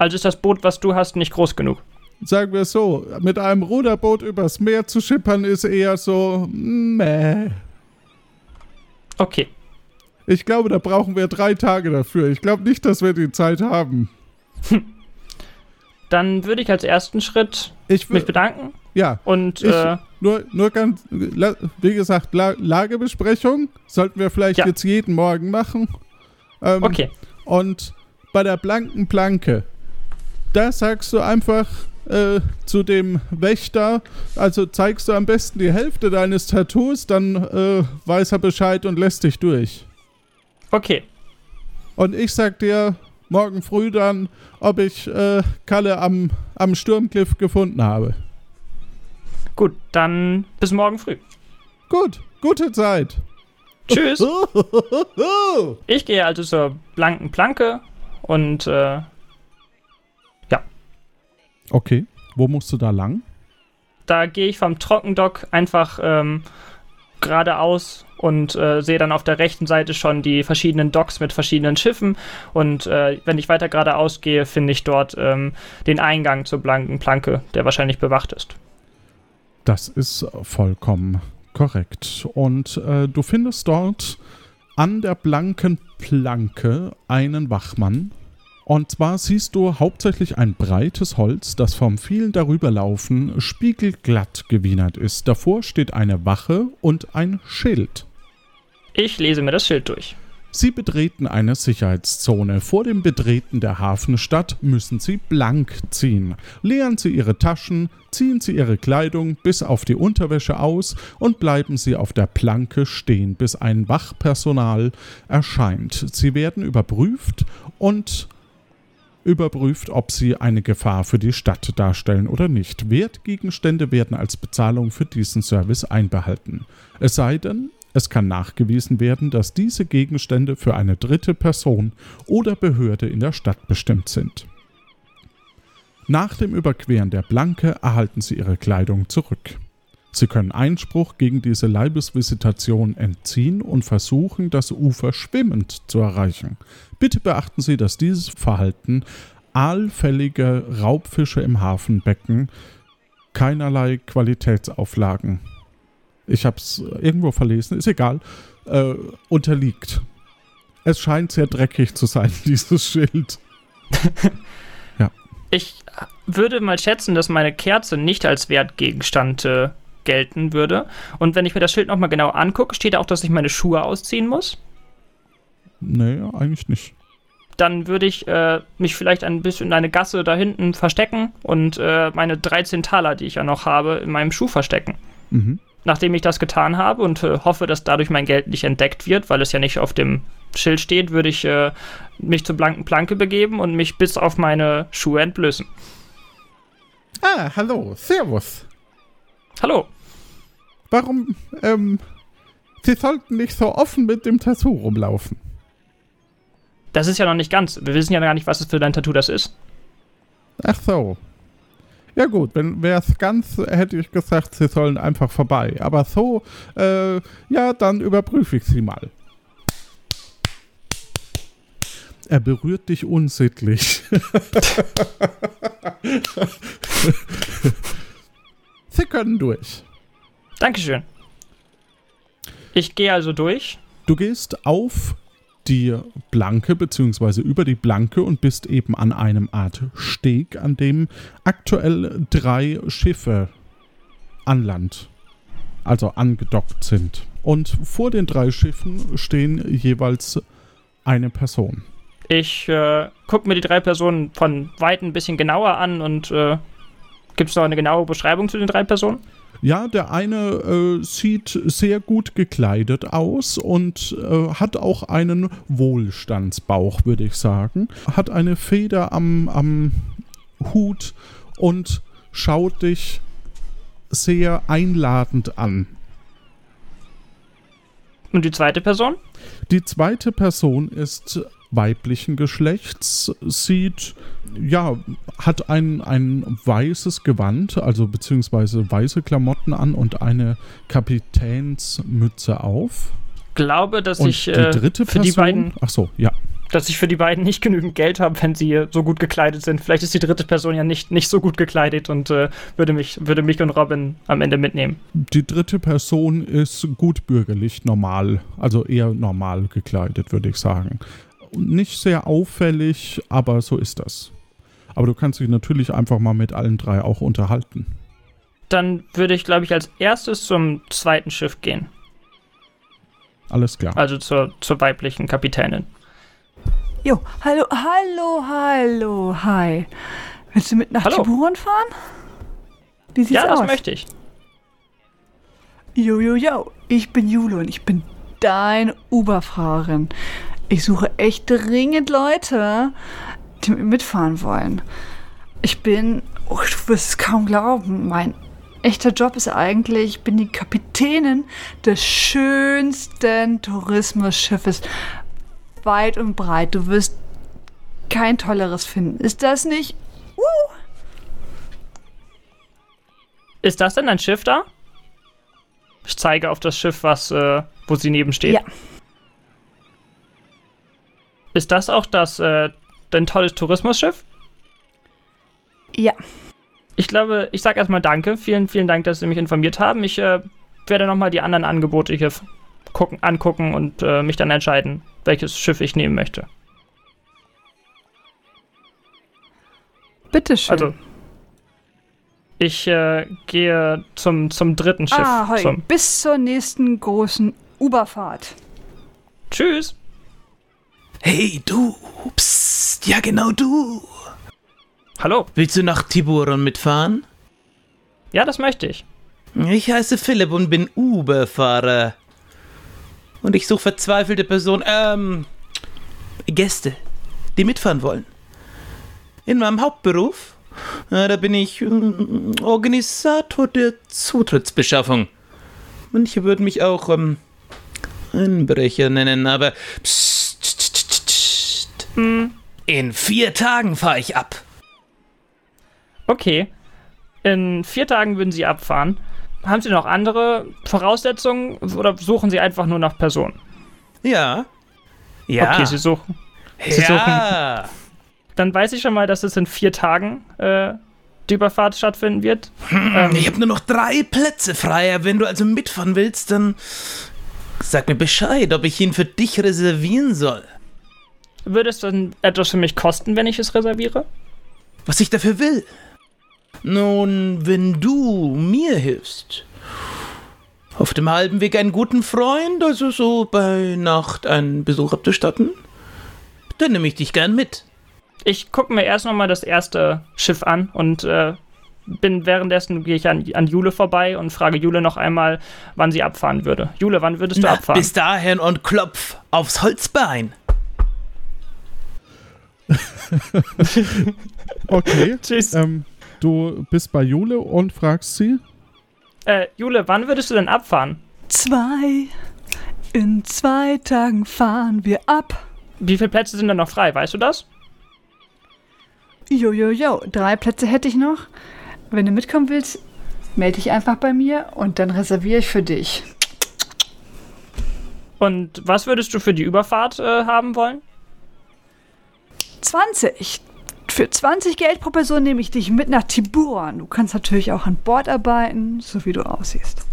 Also ist das Boot, was du hast, nicht groß genug? Sagen wir es so, mit einem Ruderboot übers Meer zu schippern ist eher so, meh. Okay. Ich glaube, da brauchen wir drei Tage dafür. Ich glaube nicht, dass wir die Zeit haben. Dann würde ich als ersten Schritt Ich mich bedanken ja, und Ich- äh, nur, nur ganz, wie gesagt, La Lagebesprechung sollten wir vielleicht Ja. jetzt jeden Morgen machen. Ähm, okay. Und bei der blanken Planke, da sagst du einfach äh, zu dem Wächter, also zeigst du am besten die Hälfte deines Tattoos, dann äh, weiß er Bescheid und lässt dich durch. Okay. Und ich sag dir morgen früh dann, ob ich äh, Kalle am, am Sturmcliff gefunden habe. Gut, dann bis morgen früh. Gut, gute Zeit. Tschüss. (laughs) Ich gehe also zur blanken Planke und äh, Okay, wo musst du da lang? da gehe ich vom Trockendock einfach ähm, geradeaus und äh, sehe dann auf der rechten Seite schon die verschiedenen Docks mit verschiedenen Schiffen. Und äh, wenn ich weiter geradeaus gehe, finde ich dort ähm, den Eingang zur blanken Planke, der wahrscheinlich bewacht ist. Das ist vollkommen korrekt. Und äh, du findest dort an der blanken Planke einen Wachmann. Und zwar siehst du hauptsächlich ein breites Holz, das vom vielen Darüberlaufen spiegelglatt gewienert ist. Davor steht eine Wache und ein Schild. Ich lese mir das Schild durch. Sie betreten eine Sicherheitszone. Vor dem Betreten der Hafenstadt müssen Sie blank ziehen. Leeren Sie Ihre Taschen, ziehen Sie Ihre Kleidung bis auf die Unterwäsche aus und bleiben Sie auf der Planke stehen, bis ein Wachpersonal erscheint. Sie werden überprüft und überprüft, ob sie eine Gefahr für die Stadt darstellen oder nicht. Wertgegenstände werden als Bezahlung für diesen Service einbehalten. Es sei denn, es kann nachgewiesen werden, dass diese Gegenstände für eine dritte Person oder Behörde in der Stadt bestimmt sind. Nach dem Überqueren der Blanke erhalten Sie Ihre Kleidung zurück. Sie können Einspruch gegen diese Leibesvisitation entziehen und versuchen, das Ufer schwimmend zu erreichen. Bitte beachten Sie, dass dieses Verhalten allfällige Raubfische im Hafenbecken keinerlei Qualitätsauflagen, ich habe es irgendwo verlesen, ist egal, äh, unterliegt. Es scheint sehr dreckig zu sein, (laughs) dieses Schild. (laughs) Ich würde mal schätzen, dass meine Kerze nicht als Wertgegenstand äh, gelten würde. Und wenn ich mir das Schild nochmal genau angucke, steht auch, dass ich meine Schuhe ausziehen muss. Nee, eigentlich nicht. Dann würde ich äh, mich vielleicht ein bisschen in eine Gasse da hinten verstecken und äh, meine 13 Taler, die ich ja noch habe, in meinem Schuh verstecken. Mhm. Nachdem ich das getan habe und äh, hoffe, dass dadurch mein Geld nicht entdeckt wird, weil es ja nicht auf dem Schild steht, würde ich äh, mich zur blanken Planke begeben und mich bis auf meine Schuhe entblößen. Ah, hallo, Servus. Hallo. Warum, ähm, Sie sollten nicht so offen mit dem Tattoo rumlaufen. Das ist ja noch nicht ganz. Wir wissen ja gar nicht, was es für dein Tattoo das ist. Ach so. Ja gut, wenn wäre es ganz, hätte ich gesagt, Sie sollen einfach vorbei. Aber so, äh, ja, dann überprüfe ich Sie mal. Er berührt dich unsittlich. (laughs) Sie können durch. Dankeschön. Ich gehe also durch. Du gehst auf die Blanke beziehungsweise über die Blanke und bist eben an einem Art Steg, an dem aktuell drei Schiffe an Land, also angedockt sind. Und vor den drei Schiffen stehen jeweils eine Person. Ich äh, gucke mir die drei Personen von weitem ein bisschen genauer an und äh, gibt es noch eine genaue Beschreibung zu den drei Personen? Ja, der eine äh, sieht sehr gut gekleidet aus und äh, hat auch einen Wohlstandsbauch, würde ich sagen. Hat eine Feder am, am Hut und schaut dich sehr einladend an. Und die zweite Person? Die zweite Person ist weiblichen Geschlechts, sieht, ja, hat ein, ein weißes Gewand, also beziehungsweise weiße Klamotten an und eine Kapitänsmütze auf. Glaube, dass Und ich die äh, dritte für Person, die beiden, ach so, ja. dass ich für die beiden nicht genügend Geld habe, wenn sie so gut gekleidet sind. Vielleicht ist die dritte Person ja nicht, nicht so gut gekleidet und äh, würde mich würde mich und Robin am Ende mitnehmen. Die dritte Person ist gut bürgerlich normal, also eher normal gekleidet, würde ich sagen. Nicht sehr auffällig, aber so ist das. Aber du kannst dich natürlich einfach mal mit allen drei auch unterhalten. Dann würde ich, glaube ich, als erstes zum zweiten Schiff gehen. Alles klar. Also zur, zur weiblichen Kapitänin. Jo, hallo, hallo, hallo, hi. Willst du mit nach Hallo. Tiburon fahren? Wie sieht's Ja, das aus? möchte ich. Jo, jo, jo, ich bin Jule und ich bin deine Uberfahrerin. Ich suche echt dringend Leute, die mit mir mitfahren wollen. Ich bin, oh, du wirst es kaum glauben, mein echter Job ist eigentlich, ich bin die Kapitänin des schönsten Tourismusschiffes weit und breit. Du wirst kein tolleres finden. Ist das nicht? Uh, Ist das denn ein Schiff da? Ich zeige auf das Schiff, was, äh, wo sie neben steht. Ja. Ist das auch das, äh, dein tolles Tourismusschiff? ja. Ich glaube, ich sage erstmal Danke. Vielen, vielen Dank, dass Sie mich informiert haben. Ich äh, werde nochmal die anderen Angebote hier gucken, angucken und äh, mich dann entscheiden, welches Schiff ich nehmen möchte. Bitteschön. Also, ich äh, gehe zum, zum dritten Schiff. ah, hoi. Zum Bis zur nächsten großen Uberfahrt. Tschüss. Hey, du. Psst. Ja, genau du. Hallo. Willst du nach Tiburon mitfahren? Ja, das möchte ich. Ich heiße Philipp und bin Uberfahrer. Und ich suche verzweifelte Personen, ähm, Gäste, die mitfahren wollen. In meinem Hauptberuf, äh, da bin ich ähm, Organisator der Zutrittsbeschaffung. Manche würden mich auch, ähm, Einbrecher nennen, aber psst. In vier Tagen fahre ich ab. Okay. In vier Tagen würden Sie abfahren. haben Sie noch andere Voraussetzungen oder suchen Sie einfach nur nach Personen? Ja. Ja. Okay, Sie suchen. Sie ja. Dann weiß ich schon mal, dass es in vier Tagen äh, die Überfahrt stattfinden wird. Ähm, Ich habe nur noch drei Plätze frei. Wenn du also mitfahren willst, dann sag mir Bescheid, ob ich ihn für dich reservieren soll. Würde es dann etwas für mich kosten, wenn ich es reserviere? Was ich dafür will. Nun, wenn du mir hilfst, auf dem halben Weg einen guten Freund, also so bei Nacht einen Besuch abzustatten, dann nehme ich dich gern mit. Ich gucke mir erst nochmal das erste Schiff an und äh, bin währenddessen gehe ich an, an Jule vorbei und frage Jule noch einmal, wann sie abfahren würde. Jule, wann würdest du Na, abfahren? bis dahin und klopf aufs Holzbein. (laughs) Okay. Tschüss. Ähm, du bist bei Jule und fragst sie. Äh, Jule, wann würdest du denn abfahren? Zwei. In zwei Tagen fahren wir ab. Wie viele Plätze sind denn noch frei? Weißt du das? Jo, jo, jo. Drei Plätze hätte ich noch. Wenn du mitkommen willst, melde dich einfach bei mir und dann reserviere ich für dich. Und was würdest du für die Überfahrt äh, haben wollen? 20. Für 20 Geld pro Person nehme ich dich mit nach Tiburon. Du kannst natürlich auch an Bord arbeiten, so wie du aussiehst.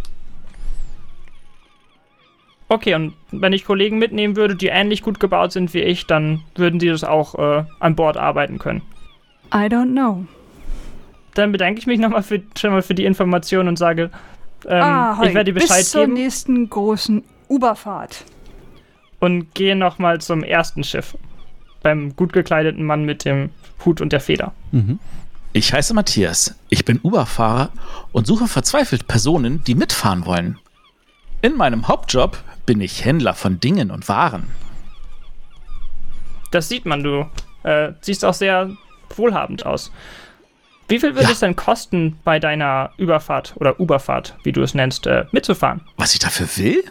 Okay, und wenn ich Kollegen mitnehmen würde, die ähnlich gut gebaut sind wie ich, dann würden die das auch äh, an Bord arbeiten können. I don't know. Dann bedanke ich mich nochmal für, schon mal für die Information und sage, ähm, Ahoi, ich werde dir Bescheid bis zur geben nächsten großen Uberfahrt. und gehe nochmal zum ersten Schiff. Beim gut gekleideten Mann mit dem Hut und der Feder. Ich heiße Matthias. Ich bin Uberfahrer und suche verzweifelt Personen, die mitfahren wollen. In meinem Hauptjob bin ich Händler von Dingen und Waren. Das sieht man, du äh, siehst auch sehr wohlhabend aus. Wie viel würde Ja. es denn kosten, bei deiner Überfahrt oder Uberfahrt, wie du es nennst, äh, mitzufahren? Was ich dafür will?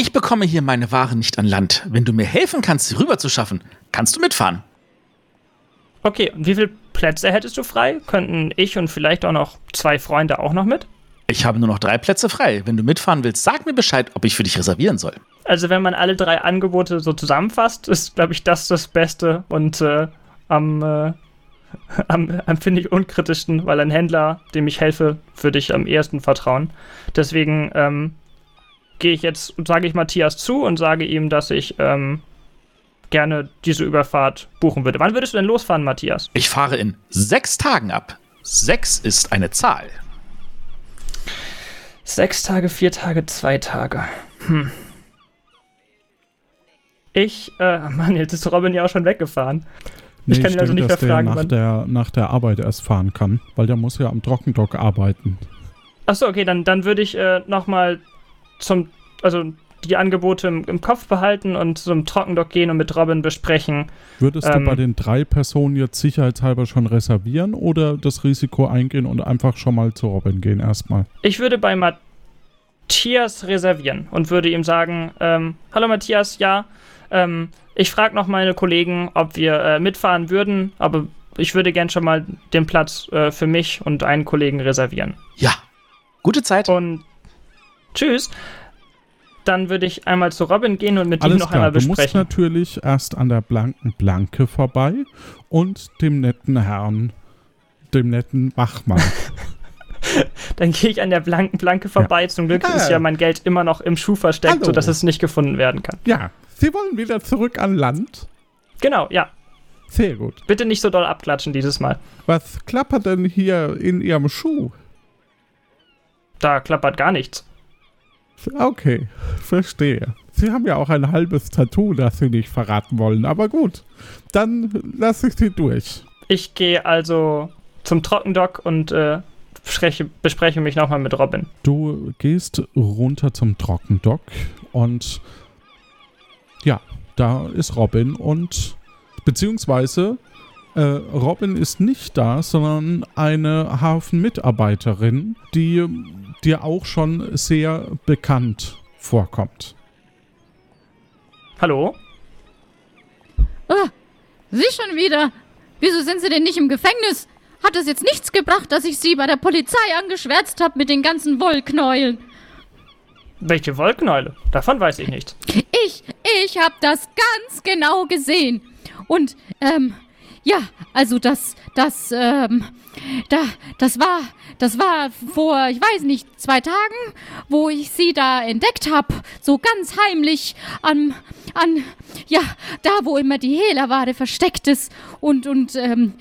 Ich bekomme hier meine Waren nicht an Land. Wenn du mir helfen kannst, sie rüber zu schaffen, kannst du mitfahren. Okay, und wie viele Plätze hättest du frei? Könnten ich und vielleicht auch noch zwei Freunde auch noch mit? Ich habe nur noch drei Plätze frei. Wenn du mitfahren willst, sag mir Bescheid, ob ich für dich reservieren soll. Also wenn man alle drei Angebote so zusammenfasst, ist, glaube ich, das das Beste und äh, am, äh, (laughs) am, am finde ich unkritischsten, weil ein Händler, dem ich helfe, würde ich am ehesten vertrauen. Deswegen ähm, gehe ich jetzt, sage ich Matthias zu und sage ihm, dass ich ähm, gerne diese Überfahrt buchen würde. Wann würdest du denn losfahren, Matthias? Ich fahre in sechs Tagen ab. Sechs ist eine Zahl. Sechs Tage, vier Tage, zwei Tage. Hm. Ich, äh, (laughs) Mann, jetzt ist Robin ja auch schon weggefahren. Ich kann ihn also nicht dass mehr der fragen, nach wann- der, nach der Arbeit erst fahren kann, weil der muss ja am Trockendock arbeiten. Achso, okay, dann, dann würde ich äh, nochmal zum, also die Angebote im, im Kopf behalten und zum Trockendock gehen und mit Robin besprechen. Würdest Ähm. du bei den drei Personen jetzt sicherheitshalber schon reservieren oder das Risiko eingehen und einfach schon mal zu Robin gehen erstmal? Ich würde bei Matthias reservieren und würde ihm sagen, ähm, hallo Matthias, ja, ähm, ich frage noch meine Kollegen, ob wir äh, mitfahren würden, aber ich würde gern schon mal den Platz äh, für mich und einen Kollegen reservieren. Ja. Gute Zeit. Und tschüss. Dann würde ich einmal zu Robin gehen und mit ihm Alles noch klar, einmal du musst besprechen. natürlich erst an der blanken Blanke vorbei und dem netten Herrn, dem netten Wachmann. (laughs) Dann gehe ich an der blanken Planke vorbei. Zum Glück Ah. ist ja mein Geld immer noch im Schuh versteckt, Hallo. sodass es nicht gefunden werden kann. ja, Sie wollen wieder zurück an Land? Genau, ja. Sehr gut. Bitte nicht so doll abklatschen dieses Mal. Was klappert denn hier in Ihrem Schuh? Da klappert gar nichts. Okay, verstehe. Sie haben ja auch ein halbes Tattoo, das Sie nicht verraten wollen, aber gut. Dann lasse ich Sie durch. Ich gehe also zum Trockendock und äh, bespreche, bespreche mich nochmal mit Robin. Du gehst runter zum Trockendock und ja, da ist Robin und beziehungsweise äh, Robin ist nicht da, sondern eine Hafenmitarbeiterin, die dir auch schon sehr bekannt vorkommt. Hallo? Ah, Sie schon wieder? Wieso sind Sie denn nicht im Gefängnis? hat es jetzt nichts gebracht, dass ich sie bei der Polizei angeschwärzt habe mit den ganzen Wollknäueln. Welche Wollknäule? Davon weiß ich nichts. Ich, ich hab das ganz genau gesehen. Und, ähm, ja, also das, das, ähm, da, das war, das war vor, ich weiß nicht, zwei Tagen, wo ich sie da entdeckt hab, so ganz heimlich an, an, ja, da, wo immer die Hehlerware versteckt ist. Und, und, ähm,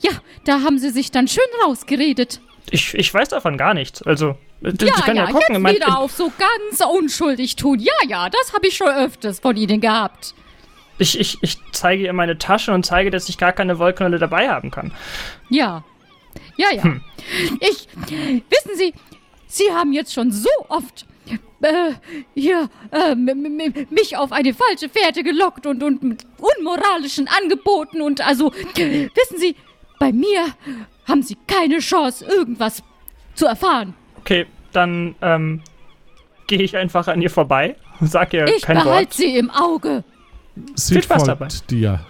ja, da haben sie sich dann schön rausgeredet. Ich, ich weiß davon gar nichts. Also, äh, Sie Ja, können ja, ja, gucken. jetzt mein- wieder auf so ganz unschuldig tun. Ja, ja, das habe ich schon öfters von Ihnen gehabt. Ich, ich, ich zeige ihr meine Tasche und zeige, dass ich gar keine Wollknäule dabei haben kann. Ja. Ja, ja. Hm. Ich, wissen Sie, Sie haben jetzt schon so oft äh, hier äh, mich auf eine falsche Fährte gelockt und, und mit unmoralischen Angeboten und also, wissen Sie, bei mir haben Sie keine Chance, irgendwas zu erfahren. Okay, dann ähm, gehe ich einfach an ihr vorbei und sage ihr Ich kein behalte Wort. Sie im Auge. Sie Viel Spaß dabei. dir.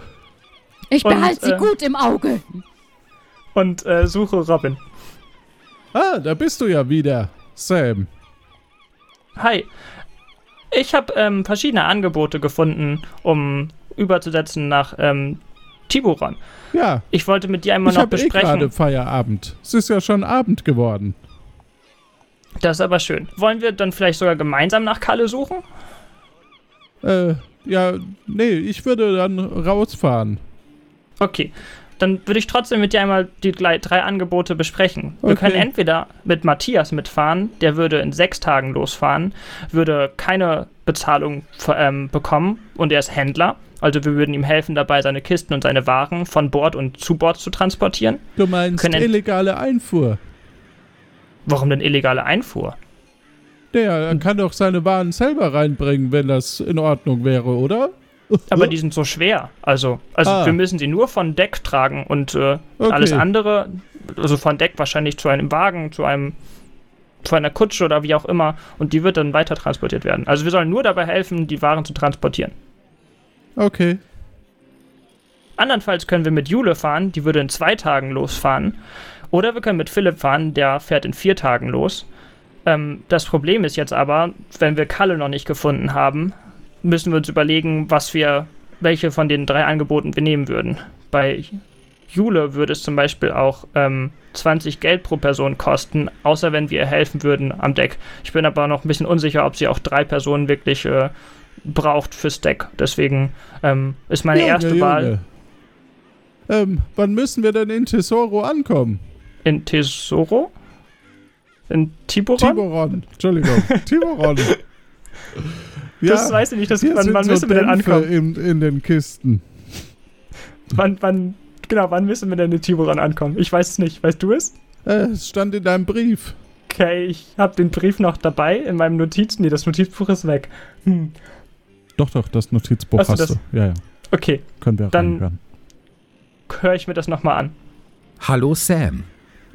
Ich Und, behalte Sie äh, gut im Auge. Und äh, suche Robin. Ah, da bist du ja wieder, Sam. Hi. Ich habe ähm, verschiedene Angebote gefunden, um überzusetzen nach ähm, Tiburon. Ja, Ich wollte mit dir einmal ich noch habe eh gerade besprechen. Feierabend. Es ist ja schon Abend geworden. das ist aber schön. Wollen wir dann vielleicht sogar gemeinsam nach Kalle suchen? Äh, ja, nee, ich würde dann rausfahren. Okay. Dann würde ich trotzdem mit dir einmal die drei Angebote besprechen. Wir Okay. können entweder mit Matthias mitfahren, der würde in sechs Tagen losfahren, würde keine Bezahlung ähm, bekommen und er ist Händler. Also wir würden ihm helfen dabei, seine Kisten und seine Waren von Bord und zu Bord zu transportieren. Du meinst illegale Einfuhr. Warum denn illegale Einfuhr? Der er kann doch seine Waren selber reinbringen, wenn das in Ordnung wäre, oder? Aber die sind so schwer. Also, also Ah. wir müssen sie nur von Deck tragen und äh, Okay. alles andere, also von Deck wahrscheinlich zu einem Wagen, zu einem zu einer Kutsche oder wie auch immer und die wird dann weiter transportiert werden. Also wir sollen nur dabei helfen, die Waren zu transportieren. Okay. Andernfalls können wir mit Jule fahren, die würde in zwei Tagen losfahren. Oder wir können mit Philipp fahren, der fährt in vier Tagen los. Ähm, das Problem ist jetzt aber, wenn wir Kalle noch nicht gefunden haben, müssen wir uns überlegen, was wir, welche von den drei Angeboten wir nehmen würden. Bei Jule würde es zum Beispiel auch ähm, 20 Geld pro Person kosten, außer wenn wir ihr helfen würden am Deck. Ich bin aber noch ein bisschen unsicher, ob sie auch drei Personen wirklich äh, braucht fürs Deck. Deswegen ähm, ist meine Junge, erste Wahl. Junge. Ähm, wann müssen wir denn in Tesoro ankommen? In Tesoro? In Tiburon? Tiburon. Entschuldigung. Tiburon. Das weiß ich nicht. Das, wann wann so müssen wir denn ankommen? in, in den Kisten. Wann, wann, genau, wann müssen wir denn in Tiburon ankommen? Ich weiß es nicht. Weißt du es? Äh, es stand in deinem Brief. Okay, ich habe den Brief noch dabei in meinem Notiz. Nee, das Notizbuch ist weg. Hm. Doch, doch, das Notizbuch Hast du hast, das? du. Ja, ja. Okay, Können wir Dann- reinhören. höre ich mir das nochmal an. Hallo Sam.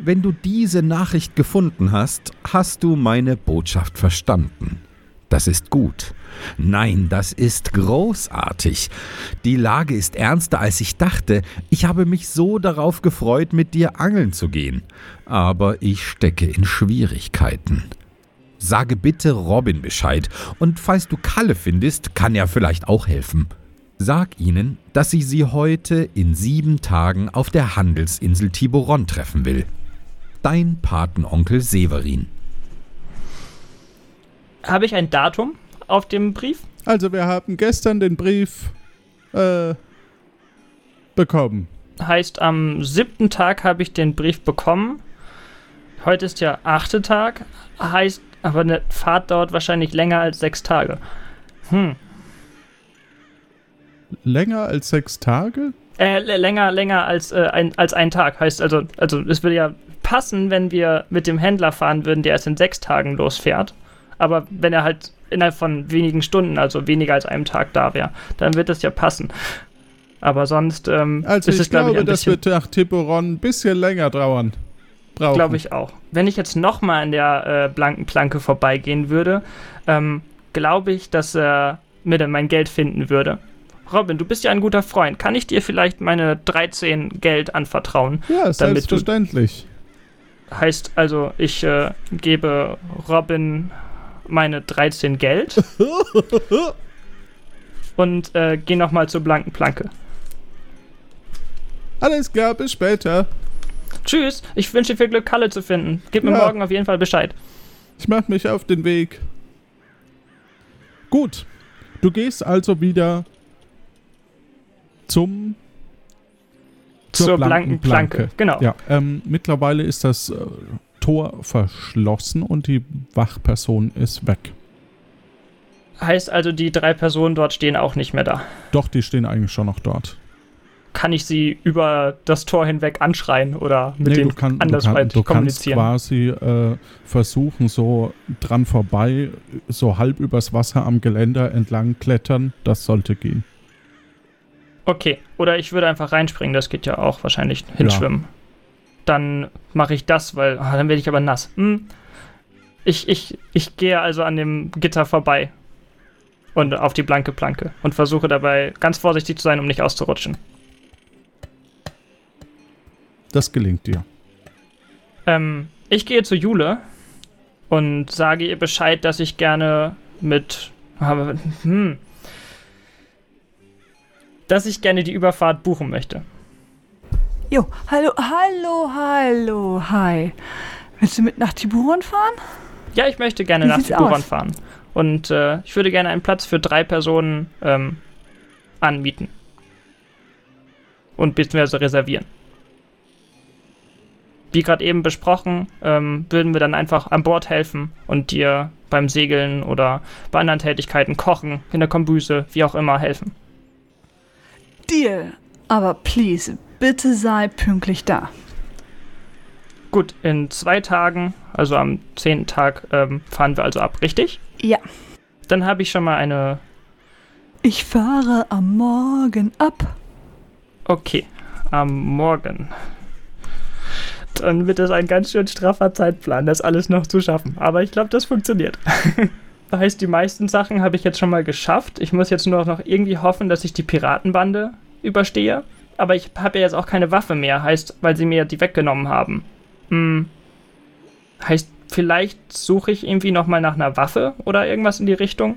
Wenn du diese Nachricht gefunden hast, hast du meine Botschaft verstanden. Das ist gut. Nein, das ist großartig. Die Lage ist ernster, als ich dachte. Ich habe mich so darauf gefreut, mit dir angeln zu gehen. Aber ich stecke in Schwierigkeiten. Sage bitte Robin Bescheid. Und falls du Kalle findest, kann er vielleicht auch helfen. Sag ihnen, dass sie sie heute in sieben Tagen auf der Handelsinsel Tiburon treffen will. Dein Patenonkel Severin. Habe ich ein Datum auf dem Brief? Also, wir haben gestern den Brief äh, bekommen. Heißt, am siebten Tag habe ich den Brief bekommen. Heute ist der achte Tag. Heißt, aber eine Fahrt dauert wahrscheinlich länger als sechs Tage. Hm. Länger als sechs Tage? Äh, länger, länger als, äh, ein, als ein Tag. Heißt also, also es würde ja passen, wenn wir mit dem Händler fahren würden, der erst in sechs Tagen losfährt. Aber wenn er halt innerhalb von wenigen Stunden, also weniger als einem Tag da wäre, dann wird das ja passen. Aber sonst ähm, Also, ist ich es, glaube ich, ein das bisschen, wird nach Tiburon ein bisschen länger dauern. Glaube ich auch. Wenn ich jetzt nochmal an der äh, blanken Planke vorbeigehen würde, ähm, glaube ich, dass er mir dann mein Geld finden würde. Robin, du bist ja ein guter Freund. Kann ich dir vielleicht meine 13 Geld anvertrauen? Ja, selbstverständlich. Heißt also, ich äh, gebe Robin meine 13 Geld (laughs) und äh, gehe nochmal zur blanken Planke. Alles klar, bis später. Tschüss, ich wünsche dir viel Glück, Kalle zu finden. Gib mir Ja. morgen auf jeden Fall Bescheid. Ich mach mich auf den Weg. Gut. Du gehst also wieder zum Zur, blanken, Planke. Genau. Ja, ähm, mittlerweile ist das äh, Tor verschlossen und die Wachperson ist weg. Heißt also, die drei Personen dort stehen auch nicht mehr da. Doch, die stehen eigentlich schon noch dort. Kann ich sie über das Tor hinweg anschreien oder mit Nee, denen du, kann, du, kann, andersweitig du kannst kommunizieren? quasi äh, versuchen, so dran vorbei, so halb übers Wasser am Geländer entlang klettern. Das sollte gehen. Okay, oder ich würde einfach reinspringen, das geht ja auch wahrscheinlich hinschwimmen. Dann mache ich das, weil ah, dann werde ich aber nass. Hm. Ich, ich, ich gehe also an dem Gitter vorbei und auf die blanke Planke und versuche dabei ganz vorsichtig zu sein, um nicht auszurutschen. Das gelingt dir. Ähm, ich gehe zu Jule und sage ihr Bescheid, dass ich gerne mit. (laughs) Hm, dass ich gerne die Überfahrt buchen möchte. Jo, hallo, hallo, hallo, hi. Willst du mit nach Tiburon fahren? Ja, ich möchte gerne Wie nach Tiburon aus? fahren. Und äh, ich würde gerne einen Platz für drei Personen ähm, anmieten. Und beziehungsweise reservieren. Wie gerade eben besprochen, ähm, würden wir dann einfach an Bord helfen und dir beim Segeln oder bei anderen Tätigkeiten kochen, in der Kombüse, wie auch immer helfen. Deal. Aber please, bitte sei pünktlich da. Gut, in zwei Tagen, also am zehnten Tag, ähm, fahren wir also ab, richtig? Ja. Dann habe ich schon mal eine. Ich fahre am Morgen ab. Okay, am Morgen. Dann wird das ein ganz schön straffer Zeitplan, das alles noch zu schaffen. Aber ich glaube, das funktioniert. (laughs) Heißt, die meisten Sachen habe ich jetzt schon mal geschafft. Ich muss jetzt nur noch irgendwie hoffen, dass ich die Piratenbande überstehe. Aber ich habe ja jetzt auch keine Waffe mehr, heißt, weil sie mir die weggenommen haben. Hm. Heißt, vielleicht suche ich irgendwie nochmal nach einer Waffe oder irgendwas in die Richtung,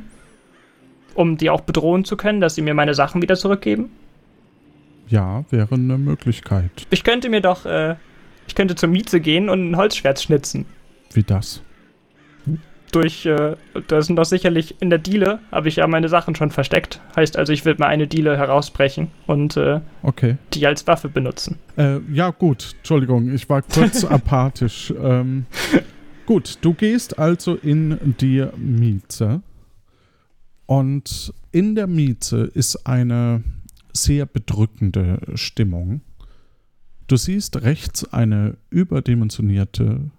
um die auch bedrohen zu können, dass sie mir meine Sachen wieder zurückgeben. Ja, wäre eine Möglichkeit. Ich könnte mir doch, äh, ich könnte zur Mieze gehen und ein Holzschwert schnitzen. Wie das? Durch, äh, da sind doch sicherlich in der Diele, habe ich ja meine Sachen schon versteckt. Heißt also, ich würde mal eine Diele herausbrechen und äh, Okay. die als Waffe benutzen. Äh, ja, gut. Entschuldigung, ich war kurz (laughs) apathisch. Ähm, gut, du gehst also in die Mieze. Und in der Mieze ist eine sehr bedrückende Stimmung. Du siehst rechts eine überdimensionierte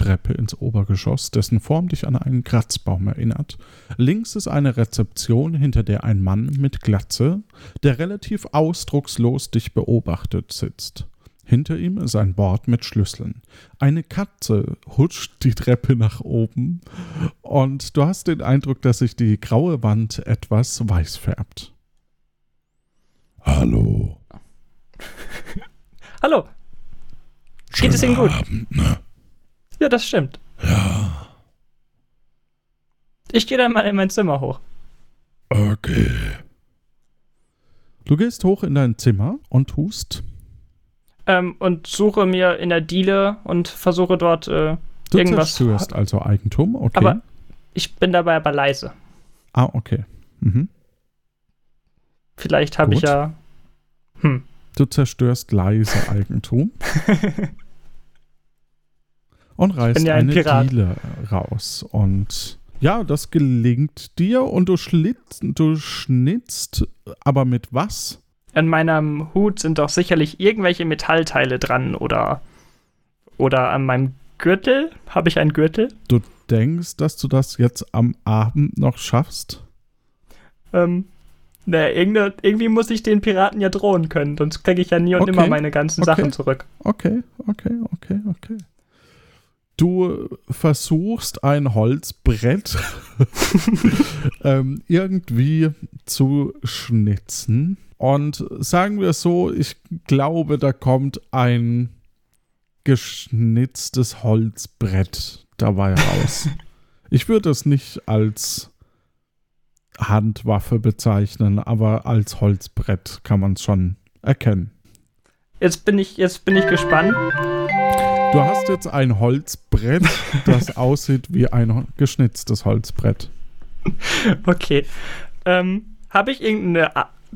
Treppe ins Obergeschoss, dessen Form dich an einen Kratzbaum erinnert. Links ist eine Rezeption, hinter der ein Mann mit Glatze, der relativ ausdruckslos dich beobachtet, sitzt. Hinter ihm ist ein Bord mit Schlüsseln. Eine Katze hutscht die Treppe nach oben und du hast den Eindruck, dass sich die graue Wand etwas weiß färbt. Hallo. Hallo, Geht es Ihnen gut? Abend, ne? Ja, das stimmt. Ja, Ich gehe dann mal in mein Zimmer hoch. okay. Du gehst hoch in dein Zimmer und tust. Ähm, und suche mir in der Diele und versuche dort äh, Du irgendwas. zerstörst also Eigentum, okay. Aber ich bin dabei aber leise. ah, okay. Mhm. Vielleicht habe ich ja. Hm. Du zerstörst leise Eigentum (laughs) und reißt ja ein eine Pirat. Diele raus. Und ja, das gelingt dir und du, du schnitzt, aber mit was? An meinem Hut sind doch sicherlich irgendwelche Metallteile dran oder. Oder an meinem Gürtel. Habe ich einen Gürtel? Du denkst, dass du das jetzt am Abend noch schaffst? Ähm. Naja, irgendwie muss ich den Piraten ja drohen können, sonst kriege ich ja nie und Okay, immer meine ganzen okay. Sachen zurück. Okay, okay, okay, okay. Du versuchst ein Holzbrett (laughs) ähm, irgendwie zu schnitzen. Und sagen wir so, ich glaube, da kommt ein geschnitztes Holzbrett dabei raus. (laughs) ich würde es nicht als Handwaffe bezeichnen, aber als Holzbrett kann man es schon erkennen. Jetzt bin ich, jetzt bin ich gespannt. Du hast jetzt ein Holzbrett, das (laughs) aussieht wie ein geschnitztes Holzbrett. Okay. Ähm, Habe ich irgendeine,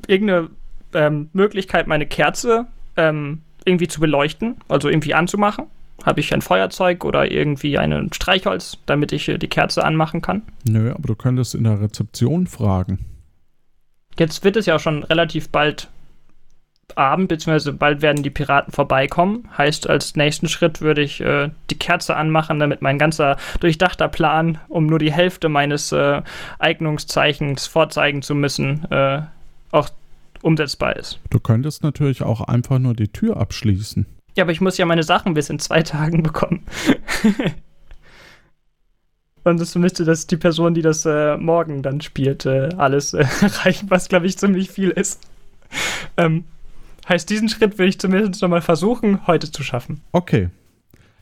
irgendeine ähm, Möglichkeit, meine Kerze ähm, irgendwie zu beleuchten, also irgendwie anzumachen? Habe ich ein Feuerzeug oder irgendwie ein Streichholz, damit ich äh, die Kerze anmachen kann? Nö, aber du könntest in der Rezeption fragen. Jetzt wird es ja schon relativ bald Abend, beziehungsweise bald werden die Piraten vorbeikommen. Heißt, als nächsten Schritt würde ich äh, die Kerze anmachen, damit mein ganzer durchdachter Plan, um nur die Hälfte meines äh, Eignungszeichens vorzeigen zu müssen, äh, auch umsetzbar ist. Du könntest natürlich auch einfach nur die Tür abschließen. Ja, aber ich muss ja meine Sachen bis in zwei Tagen bekommen. (laughs) Und es müsste das die Person, die das äh, morgen dann spielt, äh, alles äh, (laughs) reichen, was glaube ich ziemlich viel ist. Ähm, heißt, diesen Schritt will ich zumindest nochmal versuchen, heute zu schaffen. Okay.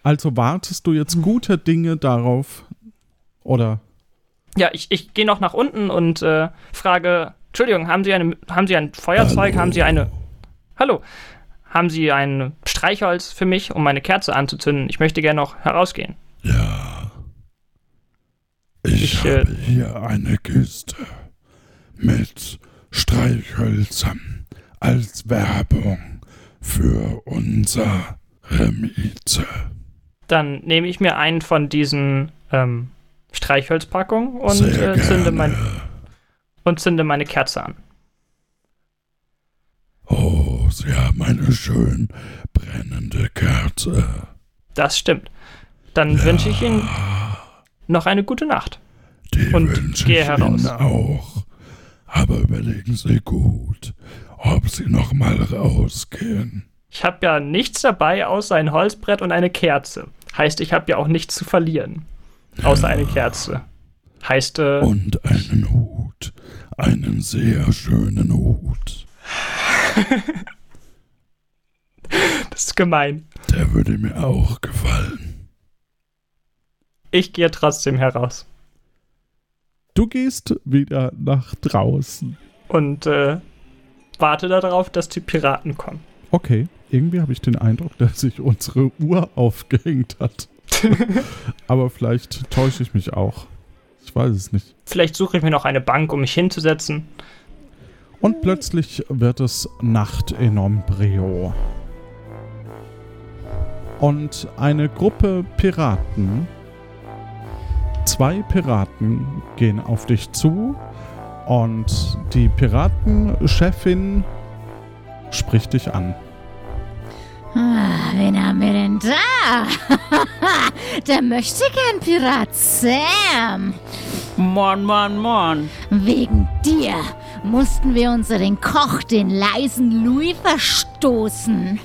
Also wartest du jetzt gute Dinge darauf, oder? Ja, ich, ich gehe noch nach unten und äh, frage, Entschuldigung, haben Sie, eine, haben Sie ein Feuerzeug? Hallo. Haben Sie eine. Hallo. Haben Sie ein Streichholz für mich, um meine Kerze anzuzünden? Ich möchte gerne noch herausgehen. Ja. Ich, ich habe äh, hier eine Kiste mit Streichhölzern als Werbung für unsere Miete. Dann nehme ich mir einen von diesen ähm, Streichholzpackungen und äh, zünde, mein, und zünde meine Kerze an. Oh, Sie haben eine schön brennende Kerze. Das stimmt. Dann ja. wünsche ich Ihnen noch eine gute Nacht. Die und gehe heraus. Ihnen auch. Aber überlegen Sie gut, ob Sie noch mal rausgehen. Ich habe ja nichts dabei außer ein Holzbrett und eine Kerze. Heißt, ich habe ja auch nichts zu verlieren. Außer ja. eine Kerze. Heißt, äh, Und einen Hut. Einen sehr schönen Hut. (laughs) das ist gemein. Der würde mir auch gefallen. Ich gehe trotzdem heraus. Du gehst wieder nach draußen. Und äh, warte darauf, dass die Piraten kommen. Okay, irgendwie habe ich den Eindruck, dass sich unsere Uhr aufgehängt hat. (laughs) Aber vielleicht täusche ich mich auch. Ich weiß es nicht. Vielleicht suche ich mir noch eine Bank, um mich hinzusetzen. Und plötzlich wird es Nacht in Ombrio. Und eine Gruppe Piraten Zwei Piraten gehen auf dich zu und die Piratenchefin spricht dich an. Ah, wen haben wir denn da? (laughs) Der möchte gern Pirat Sam. Mon, mon, mon. Wegen dir mussten wir unseren Koch, den leisen Louis, verstoßen.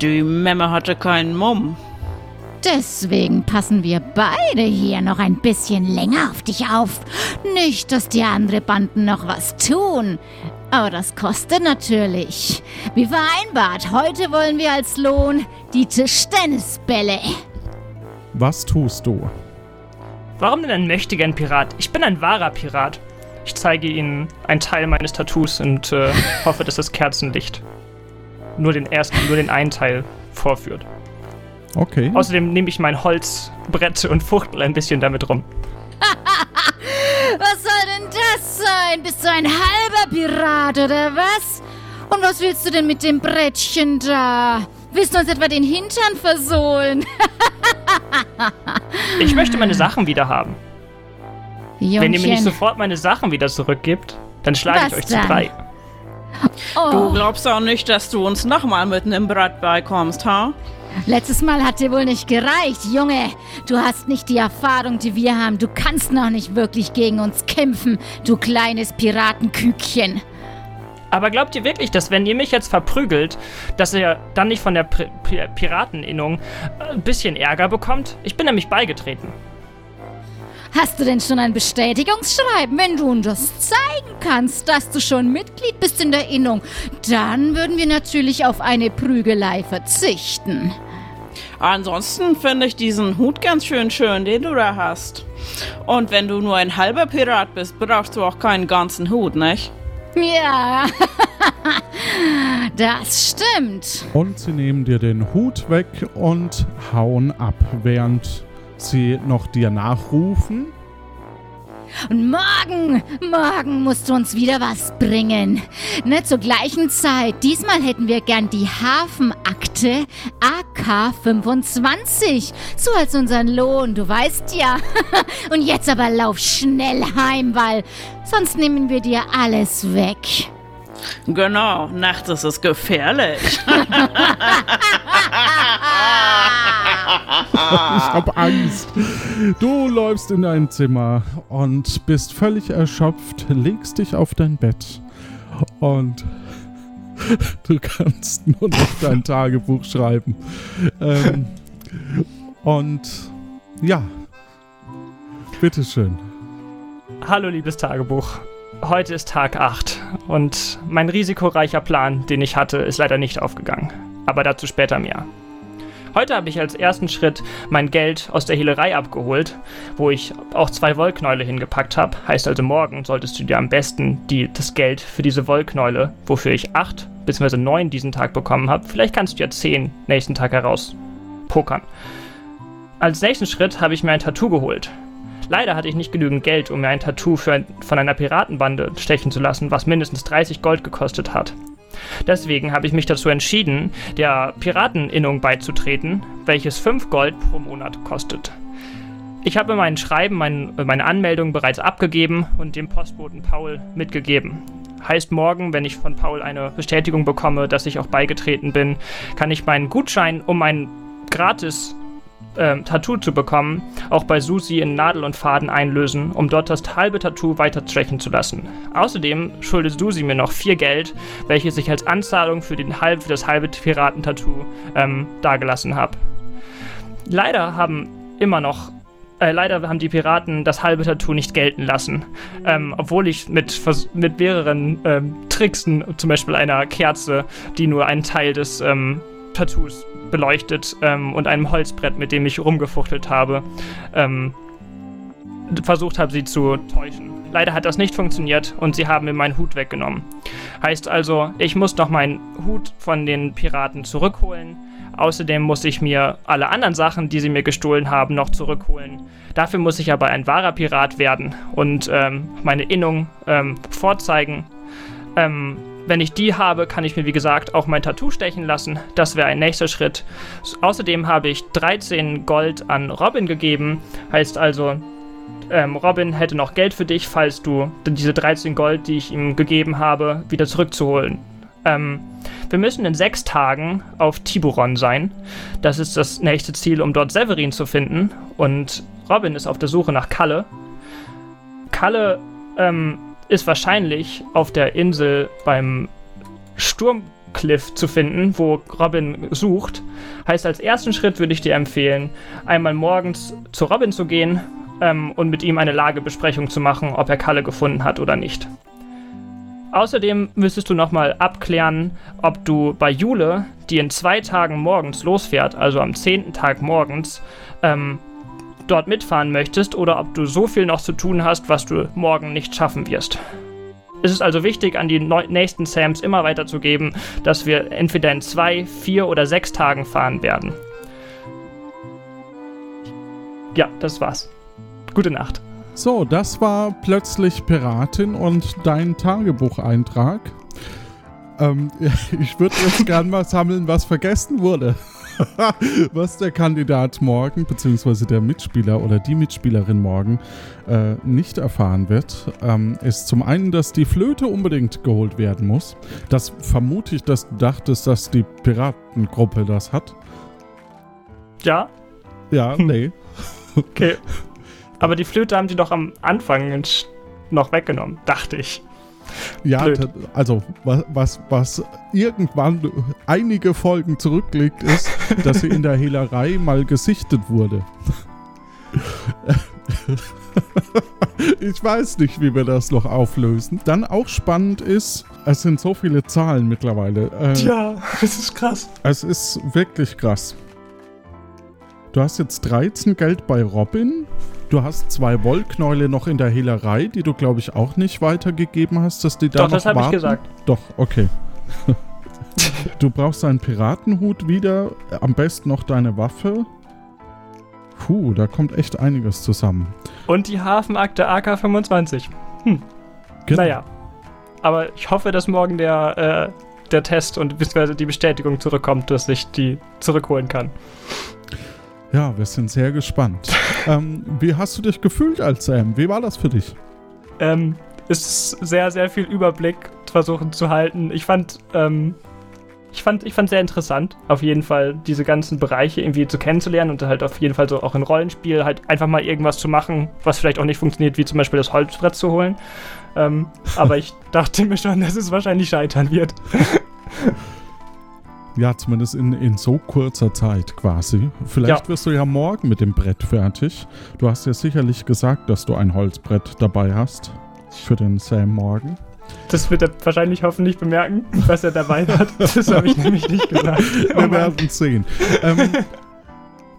Die Memme hatte keinen Mumm. Deswegen passen wir beide hier noch ein bisschen länger auf dich auf. Nicht, dass die anderen Banden noch was tun. Aber das kostet natürlich. Wie vereinbart, heute wollen wir als Lohn die Tischtennisbälle. Was tust du? Warum denn ein mächtiger Pirat? Ich bin ein wahrer Pirat. Ich zeige Ihnen einen Teil meines Tattoos und äh, hoffe, dass das Kerzenlicht nur den ersten, nur den einen Teil vorführt. Okay. Außerdem nehme ich mein Holzbrett und fuchtel ein bisschen damit rum. (laughs) was soll denn das sein? Bist du ein halber Pirat oder was? Und was willst du denn mit dem Brettchen da? Willst du uns etwa den Hintern versohlen? (laughs) ich möchte meine Sachen wieder haben. Jungchen. Wenn ihr mir nicht sofort meine Sachen wieder zurückgibt, dann schlage was ich euch dann? zu drei. Oh. Du glaubst auch nicht, dass du uns nochmal mit einem Brett beikommst, ha? Letztes Mal hat dir wohl nicht gereicht, Junge. Du hast nicht die Erfahrung, die wir haben. Du kannst noch nicht wirklich gegen uns kämpfen, du kleines Piratenkükchen. Aber glaubt ihr wirklich, dass wenn ihr mich jetzt verprügelt, dass ihr dann nicht von der P P Pirateninnung ein bisschen Ärger bekommt? Ich bin nämlich beigetreten. Hast du denn schon ein Bestätigungsschreiben? Wenn du uns das zeigen kannst, dass du schon Mitglied bist in der Innung, dann würden wir natürlich auf eine Prügelei verzichten. Ansonsten finde ich diesen Hut ganz schön schön, den du da hast. Und wenn du nur ein halber Pirat bist, brauchst du auch keinen ganzen Hut, nicht? Ja, (laughs) das stimmt. Und sie nehmen dir den Hut weg und hauen ab, während sie noch dir nachrufen. Und morgen, morgen musst du uns wieder was bringen. Ne, zur gleichen Zeit. Diesmal hätten wir gern die Hafenakte AK 25. So als unseren Lohn, du weißt ja. (laughs) Und jetzt aber lauf schnell heim, weil sonst nehmen wir dir alles weg. Genau, nachts ist es gefährlich. ich hab Angst. Du läufst in dein Zimmer und bist völlig erschöpft, legst dich auf dein Bett und (laughs) du kannst nur noch dein Tagebuch schreiben. Ähm, und ja, bitteschön. Hallo, liebes Tagebuch. Heute ist Tag 8 und mein risikoreicher Plan, den ich hatte, ist leider nicht aufgegangen. Aber dazu später mehr. Heute habe ich als ersten Schritt mein Geld aus der Hehlerei abgeholt, wo ich auch zwei Wollknäule hingepackt habe. Heißt also, morgen solltest du dir am besten die, das Geld für diese Wollknäule, wofür ich acht bzw. neun diesen Tag bekommen habe, vielleicht kannst du ja zehn nächsten Tag heraus pokern. Als nächsten Schritt habe ich mir ein Tattoo geholt. Leider hatte ich nicht genügend Geld, um mir ein Tattoo für, von einer Piratenbande stechen zu lassen, was mindestens 30 Gold gekostet hat. Deswegen habe ich mich dazu entschieden, der Pirateninnung beizutreten, welches 5 Gold pro Monat kostet. Ich habe mein Schreiben, mein, meine Anmeldung bereits abgegeben und dem Postboten Paul mitgegeben. Heißt morgen, wenn ich von Paul eine Bestätigung bekomme, dass ich auch beigetreten bin, kann ich meinen Gutschein um ein gratis ähm, Tattoo zu bekommen, auch bei Susi in Nadel und Faden einlösen, um dort das halbe Tattoo weiter stechen zu lassen. Außerdem schuldet Susi mir noch vier Geld, welches ich als Anzahlung für, den halb, für das halbe Piratentattoo ähm, dagelassen habe. Leider haben immer noch äh, leider haben die Piraten das halbe Tattoo nicht gelten lassen. Ähm, obwohl ich mit, mit mehreren ähm, Tricksen, zum Beispiel einer Kerze, die nur einen Teil des ähm, Tattoos beleuchtet ähm, und einem Holzbrett, mit dem ich rumgefuchtelt habe, ähm, versucht habe, sie zu täuschen. Leider hat das nicht funktioniert und sie haben mir meinen Hut weggenommen. Heißt also, ich muss noch meinen Hut von den Piraten zurückholen. Außerdem muss ich mir alle anderen Sachen, die sie mir gestohlen haben, noch zurückholen. Dafür muss ich aber ein wahrer Pirat werden und ähm, meine Innung ähm, vorzeigen. Ähm, wenn ich die habe, kann ich mir wie gesagt auch mein Tattoo stechen lassen. Das wäre ein nächster Schritt. Außerdem habe ich 13 Gold an Robin gegeben. Heißt also, ähm, Robin hätte noch Geld für dich, falls du diese 13 Gold, die ich ihm gegeben habe, wieder zurückzuholen. Ähm, wir müssen in sechs Tagen auf Tiburon sein. Das ist das nächste Ziel, um dort Severin zu finden. Und Robin ist auf der Suche nach Kalle. Kalle ähm, ist wahrscheinlich auf der Insel beim Sturmcliff zu finden, wo Robin sucht. Heißt, als ersten Schritt würde ich dir empfehlen, einmal morgens zu Robin zu gehen ähm, und mit ihm eine Lagebesprechung zu machen, ob er Kalle gefunden hat oder nicht. Außerdem müsstest du nochmal abklären, ob du bei Jule, die in zwei Tagen morgens losfährt, also am zehnten Tag morgens, ähm, dort mitfahren möchtest oder ob du so viel noch zu tun hast, was du morgen nicht schaffen wirst. Es ist also wichtig, an die nächsten Sams immer weiterzugeben, dass wir entweder in zwei, vier oder sechs Tagen fahren werden. Ja, das war's. Gute Nacht. So, das war plötzlich Piratin und dein Tagebucheintrag. Ähm, (laughs) ich würde jetzt gern mal sammeln, was vergessen wurde. (laughs) was der Kandidat morgen, beziehungsweise der Mitspieler oder die Mitspielerin morgen äh, nicht erfahren wird, ähm, ist zum einen, dass die Flöte unbedingt geholt werden muss. Das vermute ich, dass du dachtest, dass die Piratengruppe das hat. Ja? Ja, nee. okay. (laughs) Aber die Flöte haben die doch am Anfang noch weggenommen, dachte ich. Ja, also was, was, was irgendwann einige Folgen zurückliegt, ist, (laughs) dass sie in der Hehlerei mal gesichtet wurde. (laughs) ich weiß nicht, wie wir das noch auflösen. Dann auch spannend ist, es sind so viele Zahlen mittlerweile. Äh, Tja, (laughs) das ist krass. Es ist wirklich krass. Du hast jetzt 13 Geld bei Robin. Du hast zwei Wollknäule noch in der Hehlerei, die du, glaube ich, auch nicht weitergegeben hast, dass die da Doch, noch das habe ich gesagt. Doch, okay. du brauchst einen Piratenhut wieder, am besten noch deine Waffe. Puh, da kommt echt einiges zusammen. Und die Hafenakte AK-25. Genau. Naja. Aber ich hoffe, dass morgen der, äh, der Test und beziehungsweise die Bestätigung zurückkommt, dass ich die zurückholen kann. Ja, wir sind sehr gespannt. (laughs) ähm, wie hast du dich gefühlt als Sam? Wie war das für dich? Ähm, es ist sehr, sehr viel Überblick versuchen zu halten. Ich fand, ähm, ich fand, ich fand sehr interessant, auf jeden Fall diese ganzen Bereiche irgendwie zu kennenzulernen und halt auf jeden Fall so auch in Rollenspiel halt einfach mal irgendwas zu machen, was vielleicht auch nicht funktioniert, wie zum Beispiel das Holzbrett zu holen. Ähm, aber (laughs) ich dachte mir schon, dass es wahrscheinlich scheitern wird. (laughs) Ja, zumindest in, in so kurzer Zeit quasi. Vielleicht Ja. wirst du ja morgen mit dem Brett fertig. Du hast ja sicherlich gesagt, dass du ein Holzbrett dabei hast. Für den Sam morgen. Das wird er wahrscheinlich hoffentlich bemerken, was er dabei hat. Das habe ich nämlich nicht gesagt. (laughs) Oh Wir Mann. werden sehen. ähm,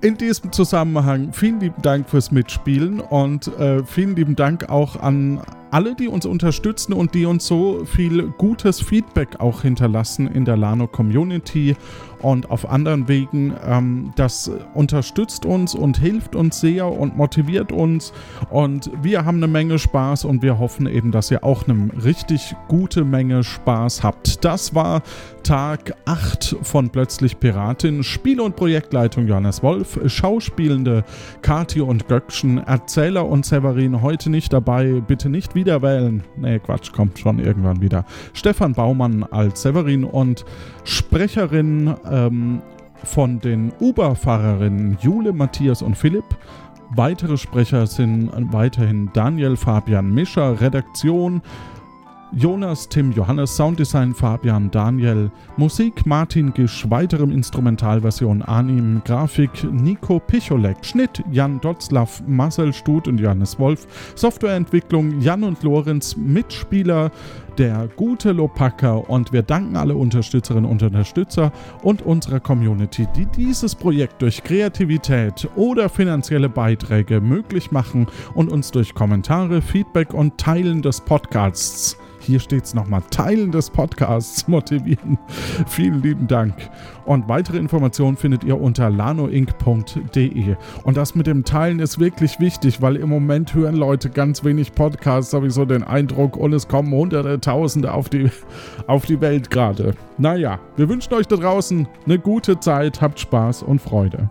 in diesem Zusammenhang vielen lieben Dank fürs Mitspielen und äh, vielen lieben Dank auch an alle, die uns unterstützen und die uns so viel gutes Feedback auch hinterlassen in der Lano Community und auf anderen Wegen. Ähm, das unterstützt uns und hilft uns sehr und motiviert uns und wir haben eine Menge Spaß und wir hoffen eben, dass ihr auch eine richtig gute Menge Spaß habt. Das war Tag 8 von Plötzlich Piratin. Spiel- und Projektleitung Johannes Wolf, Schauspielende Kati und Göckchen, Erzähler und Severin heute nicht dabei. Bitte nicht wieder wählen. Nee, Quatsch, kommt schon irgendwann wieder. Stefan Baumann als Severin und Sprecherin ähm, von den Uber-Fahrerinnen Jule, Matthias und Philipp. Weitere Sprecher sind weiterhin Daniel Fabian Mischer, Redaktion Jonas, Tim, Johannes, Sounddesign Fabian, Daniel, Musik Martin Gisch, weitere Instrumentalversion Anim, Grafik Nico Picholek, Schnitt Jan Dotzlaff, Marcel Stut und Johannes Wolf, Softwareentwicklung Jan und Lorenz, Mitspieler der gute Lopaka und wir danken alle Unterstützerinnen und Unterstützer und unserer Community, die dieses Projekt durch Kreativität oder finanzielle Beiträge möglich machen und uns durch Kommentare, Feedback und Teilen des Podcasts hier steht es nochmal, Teilen des Podcasts (laughs) motivieren. Vielen lieben Dank. Und weitere Informationen findet ihr unter lanoinc.de. Und das mit dem Teilen ist wirklich wichtig, weil im Moment hören Leute ganz wenig Podcasts, habe ich so den Eindruck, und es kommen hunderte, tausende auf die, (laughs) auf die Welt gerade. Naja, wir wünschen euch da draußen eine gute Zeit, habt Spaß und Freude.